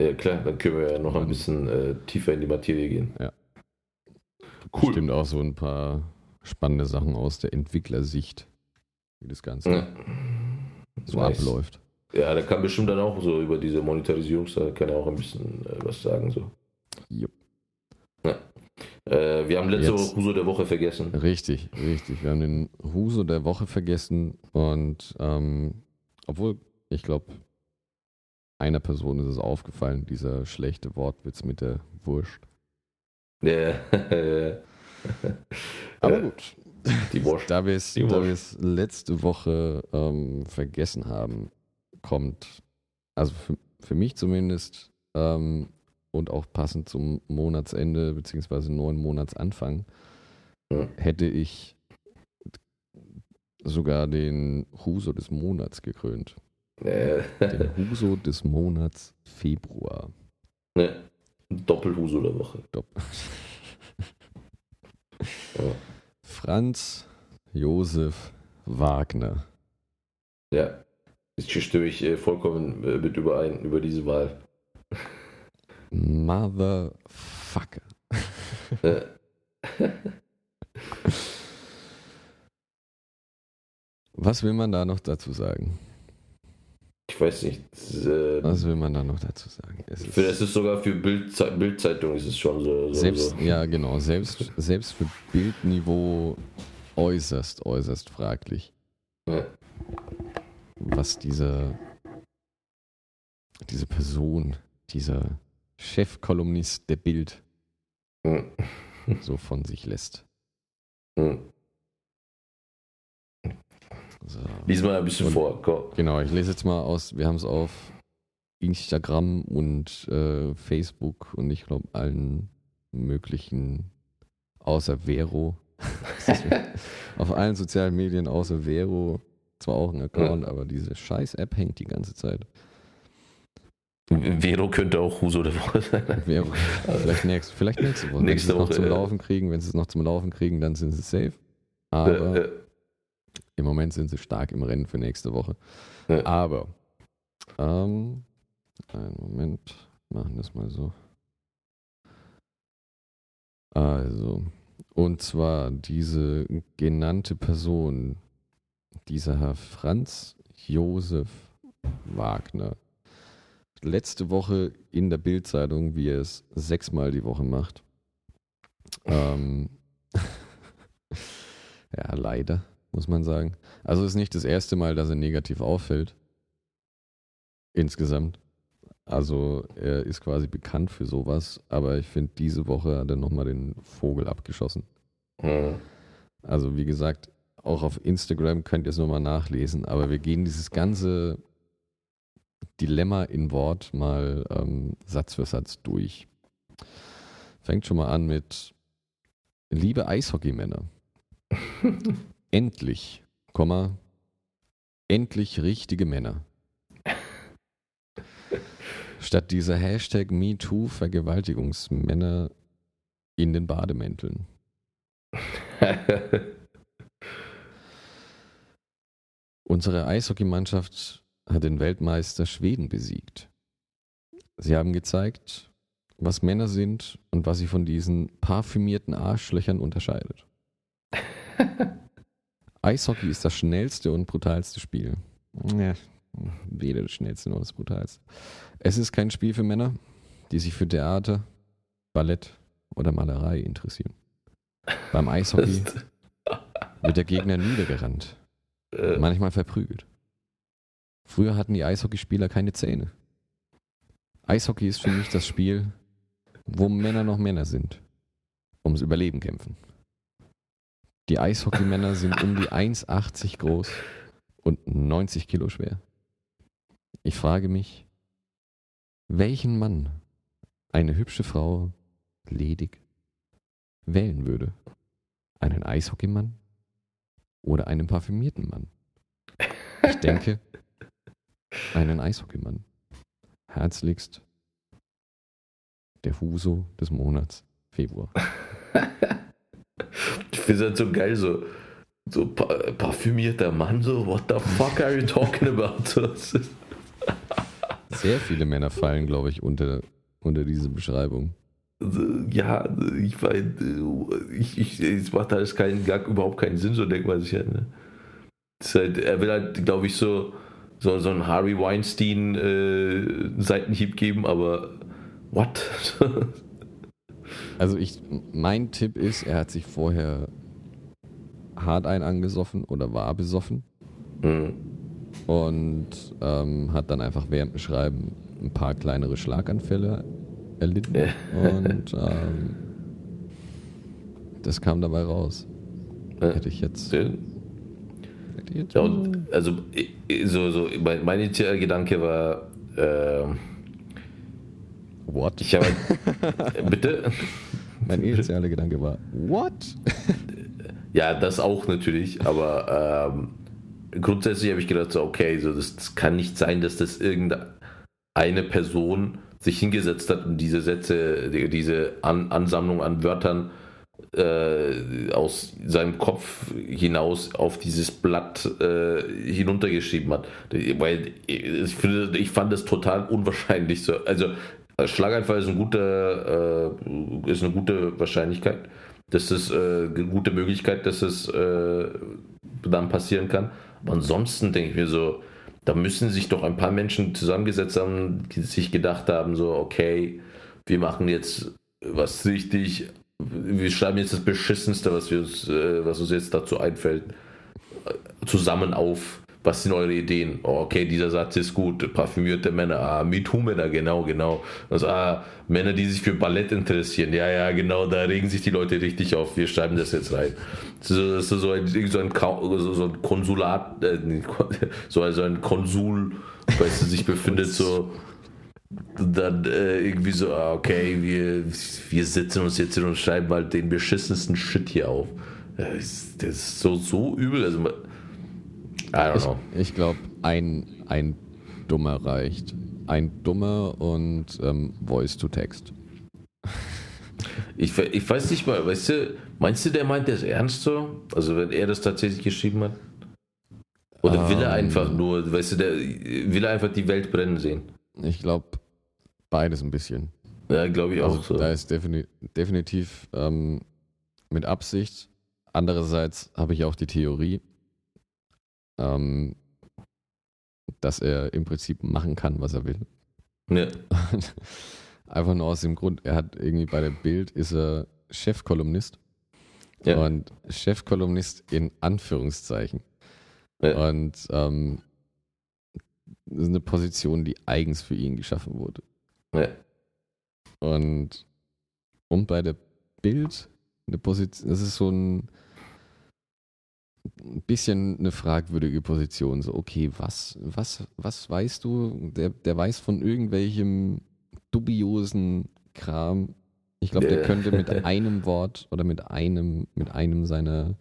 Ja, klar, dann können wir ja noch ein bisschen äh, tiefer in die Materie gehen. Ja. Cool. Bestimmt auch so ein paar spannende Sachen aus der Entwicklersicht, wie das Ganze ja. so nice. abläuft. Ja, der kann bestimmt dann auch so über diese Monetarisierung, kann er auch ein bisschen äh, was sagen. So. Yep. Ja. Äh, wir haben letzte Jetzt, Woche Huso der Woche vergessen. Richtig, richtig. Wir haben den Huso der Woche vergessen und ähm, obwohl, ich glaube, einer Person ist es aufgefallen, dieser schlechte Wortwitz mit der Wurst. Ja. Aber gut. Die Wurst. Da wir es letzte Woche ähm, vergessen haben, kommt, also für, für mich zumindest, ähm, und auch passend zum Monatsende beziehungsweise neuen Monatsanfang, ja. hätte ich sogar den Huso des Monats gekrönt. Äh. Den Huso des Monats Februar. Ne, Doppelhuso der Woche. Doppel. ja. Franz Josef Wagner. Ja. Ich stimme ich äh, vollkommen äh, mit überein über diese Wahl. Motherfucker. Was will man da noch dazu sagen? Ich weiß nicht. Äh, Was will man da noch dazu sagen? Es ist, für, es ist sogar für Bildzeitung Bild ist es schon so. so selbst, so. Ja, genau. Selbst, selbst für Bildniveau äußerst, äußerst fraglich. Ja was diese, diese Person, dieser Chefkolumnist der Bild hm. so von sich lässt. Hm. So. Lies mal ein bisschen und, vor. Go. Genau, ich lese jetzt mal aus. Wir haben es auf Instagram und äh, Facebook und ich glaube allen möglichen außer Vero. auf allen sozialen Medien außer Vero zwar auch ein Account, ja. aber diese scheiß App hängt die ganze Zeit. Vero könnte auch Huso der Woche sein. Vero, vielleicht, nächst, vielleicht nächste Woche. Nächste wenn sie es noch zum Laufen kriegen, wenn sie es noch zum Laufen kriegen, dann sind sie safe. Aber äh, äh. im Moment sind sie stark im Rennen für nächste Woche. Äh. Aber ähm, einen Moment, machen das mal so. Also, und zwar diese genannte Person, dieser Herr Franz Josef Wagner letzte Woche in der Bildzeitung, wie er es sechsmal die Woche macht. Ähm, ja, leider, muss man sagen. Also ist nicht das erste Mal, dass er negativ auffällt. Insgesamt. Also er ist quasi bekannt für sowas, aber ich finde, diese Woche hat er nochmal den Vogel abgeschossen. Mhm. Also wie gesagt, auch auf Instagram könnt ihr es nochmal nachlesen, aber wir gehen dieses ganze Dilemma in Wort mal ähm, Satz für Satz durch. Fängt schon mal an mit Liebe Eishockeymänner. endlich, Komma, endlich richtige Männer. Statt dieser Hashtag MeToo Vergewaltigungsmänner in den Bademänteln. Unsere Eishockeymannschaft hat den Weltmeister Schweden besiegt. Sie haben gezeigt, was Männer sind und was sie von diesen parfümierten Arschlöchern unterscheidet. Eishockey ist das schnellste und brutalste Spiel. Ja, weder das schnellste noch das brutalste. Es ist kein Spiel für Männer, die sich für Theater, Ballett oder Malerei interessieren. Beim Eishockey wird der Gegner niedergerannt, Äh, manchmal verprügelt. Früher hatten die Eishockeyspieler keine Zähne. Eishockey ist für mich das Spiel, wo Männer noch Männer sind, ums Überleben kämpfen. Die Eishockeymänner sind um die 1,80 groß und 90 Kilo schwer. Ich frage mich, welchen Mann eine hübsche Frau ledig wählen würde. Einen Eishockeymann oder einen parfümierten Mann? Ich denke, einen Eishockeymann. Herzlichst der Huso des Monats Februar. Ich finde das so geil, so, so pa parfümierter Mann, so, what the fuck are you talking about? Sehr viele Männer fallen, glaube ich, unter, unter diese Beschreibung. Ja, ich meine, ich, ich, es macht alles keinen, gar, überhaupt keinen Sinn, so denkt man sich halt. Ne? Halt, er will halt, glaube ich, so, so, so einen Harvey Weinstein äh, Seitenhieb geben, aber what? Also ich, mein Tipp ist, er hat sich vorher hart ein angesoffen oder war besoffen Hm. und ähm, hat dann einfach während dem Schreiben ein paar kleinere Schlaganfälle erlitten Ja. und ähm, das kam dabei raus. Ja. Hätte ich jetzt, hätte ich jetzt Ja, und also äh, so, so mein, mein initialer Gedanke war, ähm, what? ich habe äh, bitte, Mein initialer Gedanke war, what? ja, das auch natürlich, aber ähm, grundsätzlich habe ich gedacht, so, okay, so, das, das kann nicht sein, dass das irgendeine Person sich hingesetzt hat und diese Sätze, die, diese an, Ansammlung an Wörtern äh, aus seinem Kopf hinaus auf dieses Blatt äh, hinuntergeschrieben hat. Weil ich, finde, ich fand das total unwahrscheinlich. So. Also Schlaganfall ist, ein guter, äh, ist eine gute Wahrscheinlichkeit. Das ist äh, eine gute Möglichkeit, dass es äh, dann passieren kann. Aber ansonsten denke ich mir so, da müssen sich doch ein paar Menschen zusammengesetzt haben, die sich gedacht haben, so, okay, wir machen jetzt was richtig, wir schreiben jetzt das Beschissenste, was, wir uns, äh, was uns jetzt dazu einfällt, äh, zusammen auf. Was sind eure Ideen? Oh, okay, dieser Satz ist gut. Parfümierte Männer. Ah, MeToo-Männer, genau, genau. Also, ah, Männer, die sich für Ballett interessieren. Ja, ja, genau, da regen sich die Leute richtig auf. Wir schreiben das jetzt rein. Ist, das ist so, ein, so, ein, so so ein Konsulat, äh, so also ein Konsul, weißt du, sich befindet, so dann äh, irgendwie so, ah, okay, wir, wir sitzen uns jetzt hin und schreiben halt den beschissensten Shit hier auf. Äh, Das ist so, so übel. Also, man- I don't Ich, know. ich glaube, ein, ein Dummer reicht. Ein Dummer und ähm, Voice-to-Text. Ich, we- ich weiß nicht mal, weißt du, meinst du, der meint das ernst so? Also, wenn er das tatsächlich geschrieben hat? Oder will er Ähm. einfach nur, weißt du, der will er einfach die Welt brennen sehen? Ich glaube, beides ein bisschen. Ja, glaube ich auch Also so. da ist defini definitiv ähm, mit Absicht. Andererseits habe ich auch die Theorie, ähm, dass er im Prinzip machen kann, was er will. Ja. Einfach nur aus dem Grund, er hat irgendwie bei der Bild ist er Chefkolumnist Ja. und Chefkolumnist in Anführungszeichen. Ja. Und ähm, das ist eine Position, die eigens für ihn geschaffen wurde. Ja. Und, und bei der Bild eine Position, das ist so ein, ein bisschen eine fragwürdige Position. So, okay, was, was, was weißt du? Der, der weiß von irgendwelchem dubiosen Kram. Ich glaube, der Ja. könnte mit einem Wort oder mit einem, mit einem seiner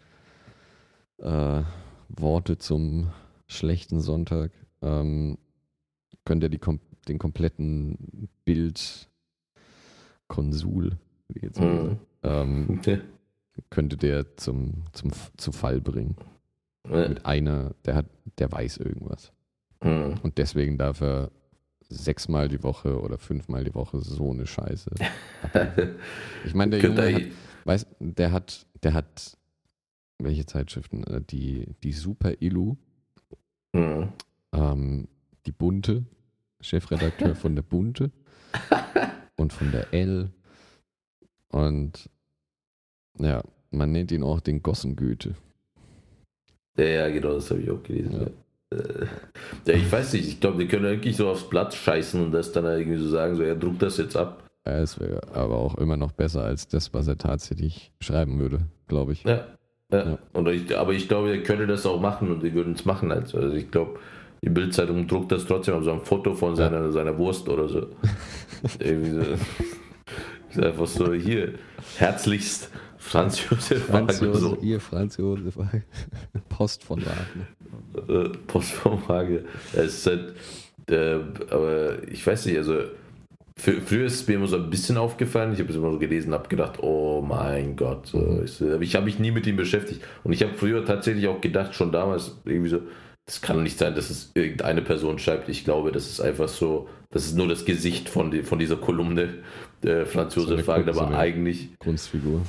äh, Worte zum schlechten Sonntag, ähm, könnte er die, kom den kompletten Bild Konsul, wie jetzt Mhm. ähm. könnte der zum, zum, zum Fall bringen. Ja. Mit einer, der hat, der weiß irgendwas. Hm. Und deswegen darf er sechsmal die Woche oder fünfmal die Woche so eine Scheiße. Ich meine, der Junge hat, weiß, der hat, der hat, welche Zeitschriften? Äh, Die, die Super Illu, Hm. ähm, die Bunte, Chefredakteur von der Bunte und von der L. Und ja, man nennt ihn auch den Gossengöte. Ja, ja, genau, das habe ich auch gelesen. Ja. Ja. Äh, Ja, ich weiß nicht, ich glaube, die können wirklich so aufs Blatt scheißen und das dann irgendwie so sagen, so, er druckt das jetzt ab. Ja, Es wäre aber auch immer noch besser als das, was er tatsächlich schreiben würde, glaube ich. Ja. ja. Ja. Ich, aber ich glaube, er könnte das auch machen und die würden es machen. Also, also ich glaube, die Bildzeitung druckt das trotzdem auf so ein Foto von seiner, seiner Wurst oder so. Irgendwie so. Ist einfach so, hier, herzlichst Franz Josef Franz Wagner, Josef, ihr Franz Josef, Post von Wagner. äh, Post vom Wagner. Es ist halt, äh, aber ich weiß nicht, also für, früher ist es mir immer so ein bisschen aufgefallen. Ich habe es immer so gelesen, habe gedacht, oh mein Gott. So, ich, aber ich habe mich nie mit ihm beschäftigt. Und ich habe früher tatsächlich auch gedacht, schon damals irgendwie so, das kann nicht sein, dass es irgendeine Person schreibt. Ich glaube, das ist einfach so, das ist nur das Gesicht von, die, von dieser Kolumne. Äh, Franz Josef Wagner, aber eigentlich Kunstfigur.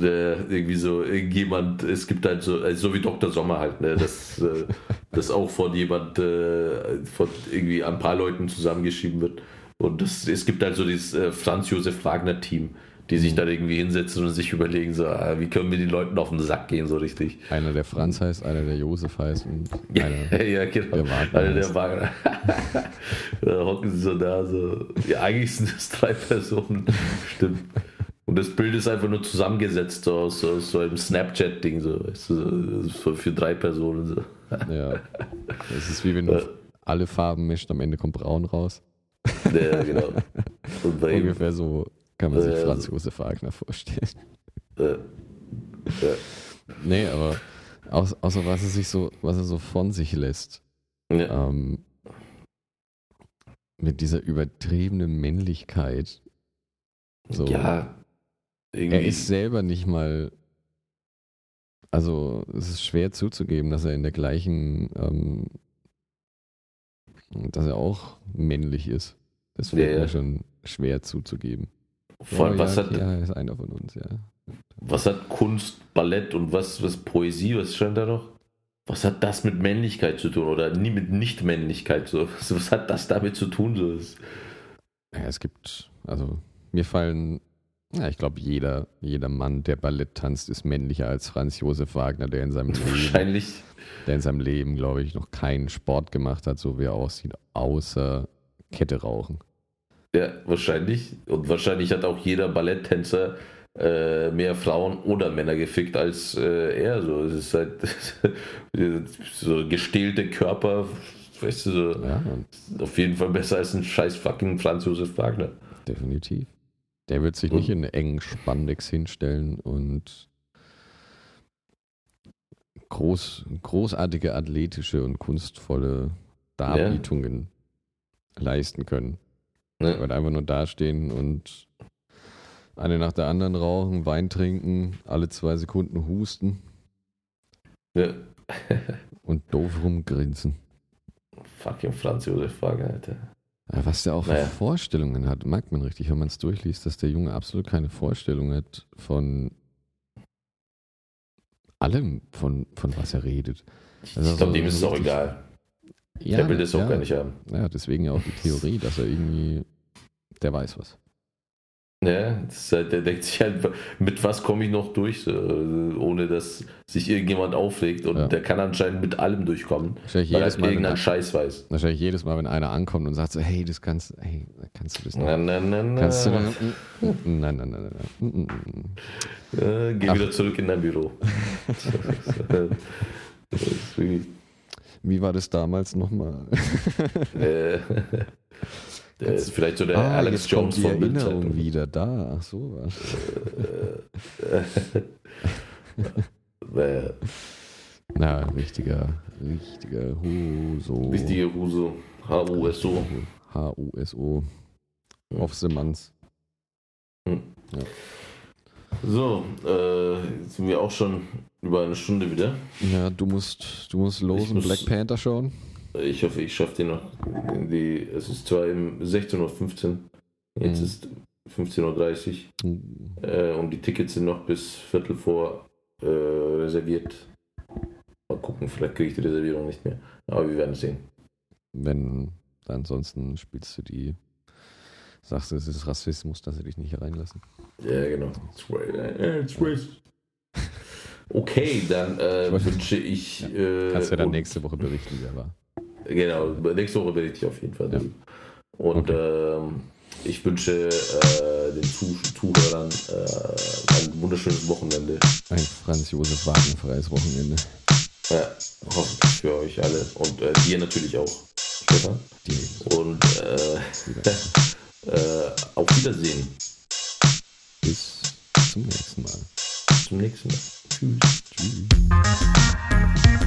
Äh, irgendwie so irgendjemand, es gibt halt so, also so wie Dr. Sommer halt, ne, das, äh, das auch von jemand, äh, von irgendwie ein paar Leuten zusammengeschrieben wird. Und das, es gibt halt so dieses äh, Franz Josef Wagner Team, die sich dann irgendwie hinsetzen und sich überlegen, so, ah, wie können wir den Leuten auf den Sack gehen, so richtig. Einer, der Franz heißt, einer, der Josef heißt und einer, ja genau. der Wagner Einer der. Wagner. da hocken sie so da, so. Ja, eigentlich sind es drei Personen. Stimmt. Und das Bild ist einfach nur zusammengesetzt so aus, aus so einem Snapchat-Ding, so, so für, drei Personen. So. ja. Es ist wie wenn du alle Farben mischt, am Ende kommt braun raus. Ja, genau. Ungefähr so kann man sich Franz Josef Wagner vorstellen. äh, Nee, aber außer, außer was er sich so, was er so von sich lässt. ja, Ähm, mit dieser übertriebenen Männlichkeit. So. ja, irgendwie. Er ist selber nicht mal. Also, es ist schwer zuzugeben, dass er in der gleichen. Ähm, dass er auch männlich ist. Das fällt Ja, ja. schon schwer zuzugeben. vor allem, Oh, was ja, hat, ja, er ist einer von uns, ja. Was hat Kunst, Ballett und was, was Poesie, was stand da noch? Was hat das mit Männlichkeit zu tun oder nie mit Nicht-Männlichkeit? So? Was, was hat das damit zu tun? So? Ja, es gibt, also mir fallen, ja, ich glaube, jeder, jeder Mann, der Ballett tanzt, ist männlicher als Franz Josef Wagner, der in seinem Leben, der in seinem Leben, glaube ich, noch keinen Sport gemacht hat, so wie er aussieht, außer Kette rauchen. Ja, wahrscheinlich. Und wahrscheinlich hat auch jeder Balletttänzer äh, mehr Frauen oder Männer gefickt als äh, er. So, es ist halt so gestählte Körper, weißt du, so, Ja, auf jeden Fall besser als ein scheiß fucking Franz Josef Wagner. definitiv. Der wird sich nicht in engen Spandex hinstellen und groß, großartige athletische und kunstvolle Darbietungen leisten können. Ne? Er wird einfach nur dastehen und eine nach der anderen rauchen, Wein trinken, alle zwei Sekunden husten Ja. und doof rumgrinsen. Fucking Franz Josef Wagner, Alter. Ja, Was der auch für Naja. Vorstellungen hat, merkt man richtig, wenn man es durchliest, dass der Junge absolut keine Vorstellung hat von allem, von, von was er redet. Ich Also glaube, so dem ist es auch egal. Ja, Der will das auch ja, gar nicht haben. Ja, deswegen ja auch die Theorie, dass er irgendwie, der weiß was. Ist halt, der denkt sich halt, mit was komme ich noch durch, ohne dass sich irgendjemand aufregt. Und Ja. der kann anscheinend mit allem durchkommen, Wahrscheinlich weil er jedes, Mal, wenn, irgendeinen Scheiß weiß. wahrscheinlich jedes Mal, wenn einer ankommt und sagt so, hey, das kannst, hey, kannst du das noch? Na, na, na, na. Kannst du das? Nein, nein, nein. Äh, geh Ach. wieder zurück in dein Büro. Wie war das damals nochmal? äh, der ist vielleicht so der Ah, Alex Jones von Bildzeitung. wieder da. Ach so was. Naja, Na, richtiger, richtiger Huso. richtige Huso. H-U-S-O. H-U-S-O. Auf Simmans. Hm. Ja. So, äh, jetzt sind wir auch schon über eine Stunde wieder. Ja, du musst, du musst los Ich und muss- Black Panther schauen. Ich hoffe, ich schaffe den noch. Die, es ist zwar um 16.15 Uhr, jetzt Mhm. ist 15.30 Uhr äh, und die Tickets sind noch bis Viertel vor äh, reserviert. Mal gucken, vielleicht kriege ich die Reservierung nicht mehr. Aber wir werden es sehen. Wenn, ansonsten spielst du die, sagst du, es ist Rassismus, dass sie dich nicht reinlassen. Ja, genau. It's äh, it's racist. Okay, dann äh, wünsche ich. Äh, Kannst ja dann und- nächste Woche berichten, wie er war. Genau, nächste Woche berichte ich auf jeden Fall. Ja. Und ähm, ich wünsche äh, den Zuh Zuhörern äh, ein wunderschönes Wochenende. Ein Franz Josef Wagner freies Wochenende. Ja, hoffentlich für euch alle. Und äh, dir natürlich auch, Stefan. Und äh, äh, auf Wiedersehen. Bis zum nächsten Mal. Bis zum nächsten Mal. Tschüss. Tschüss.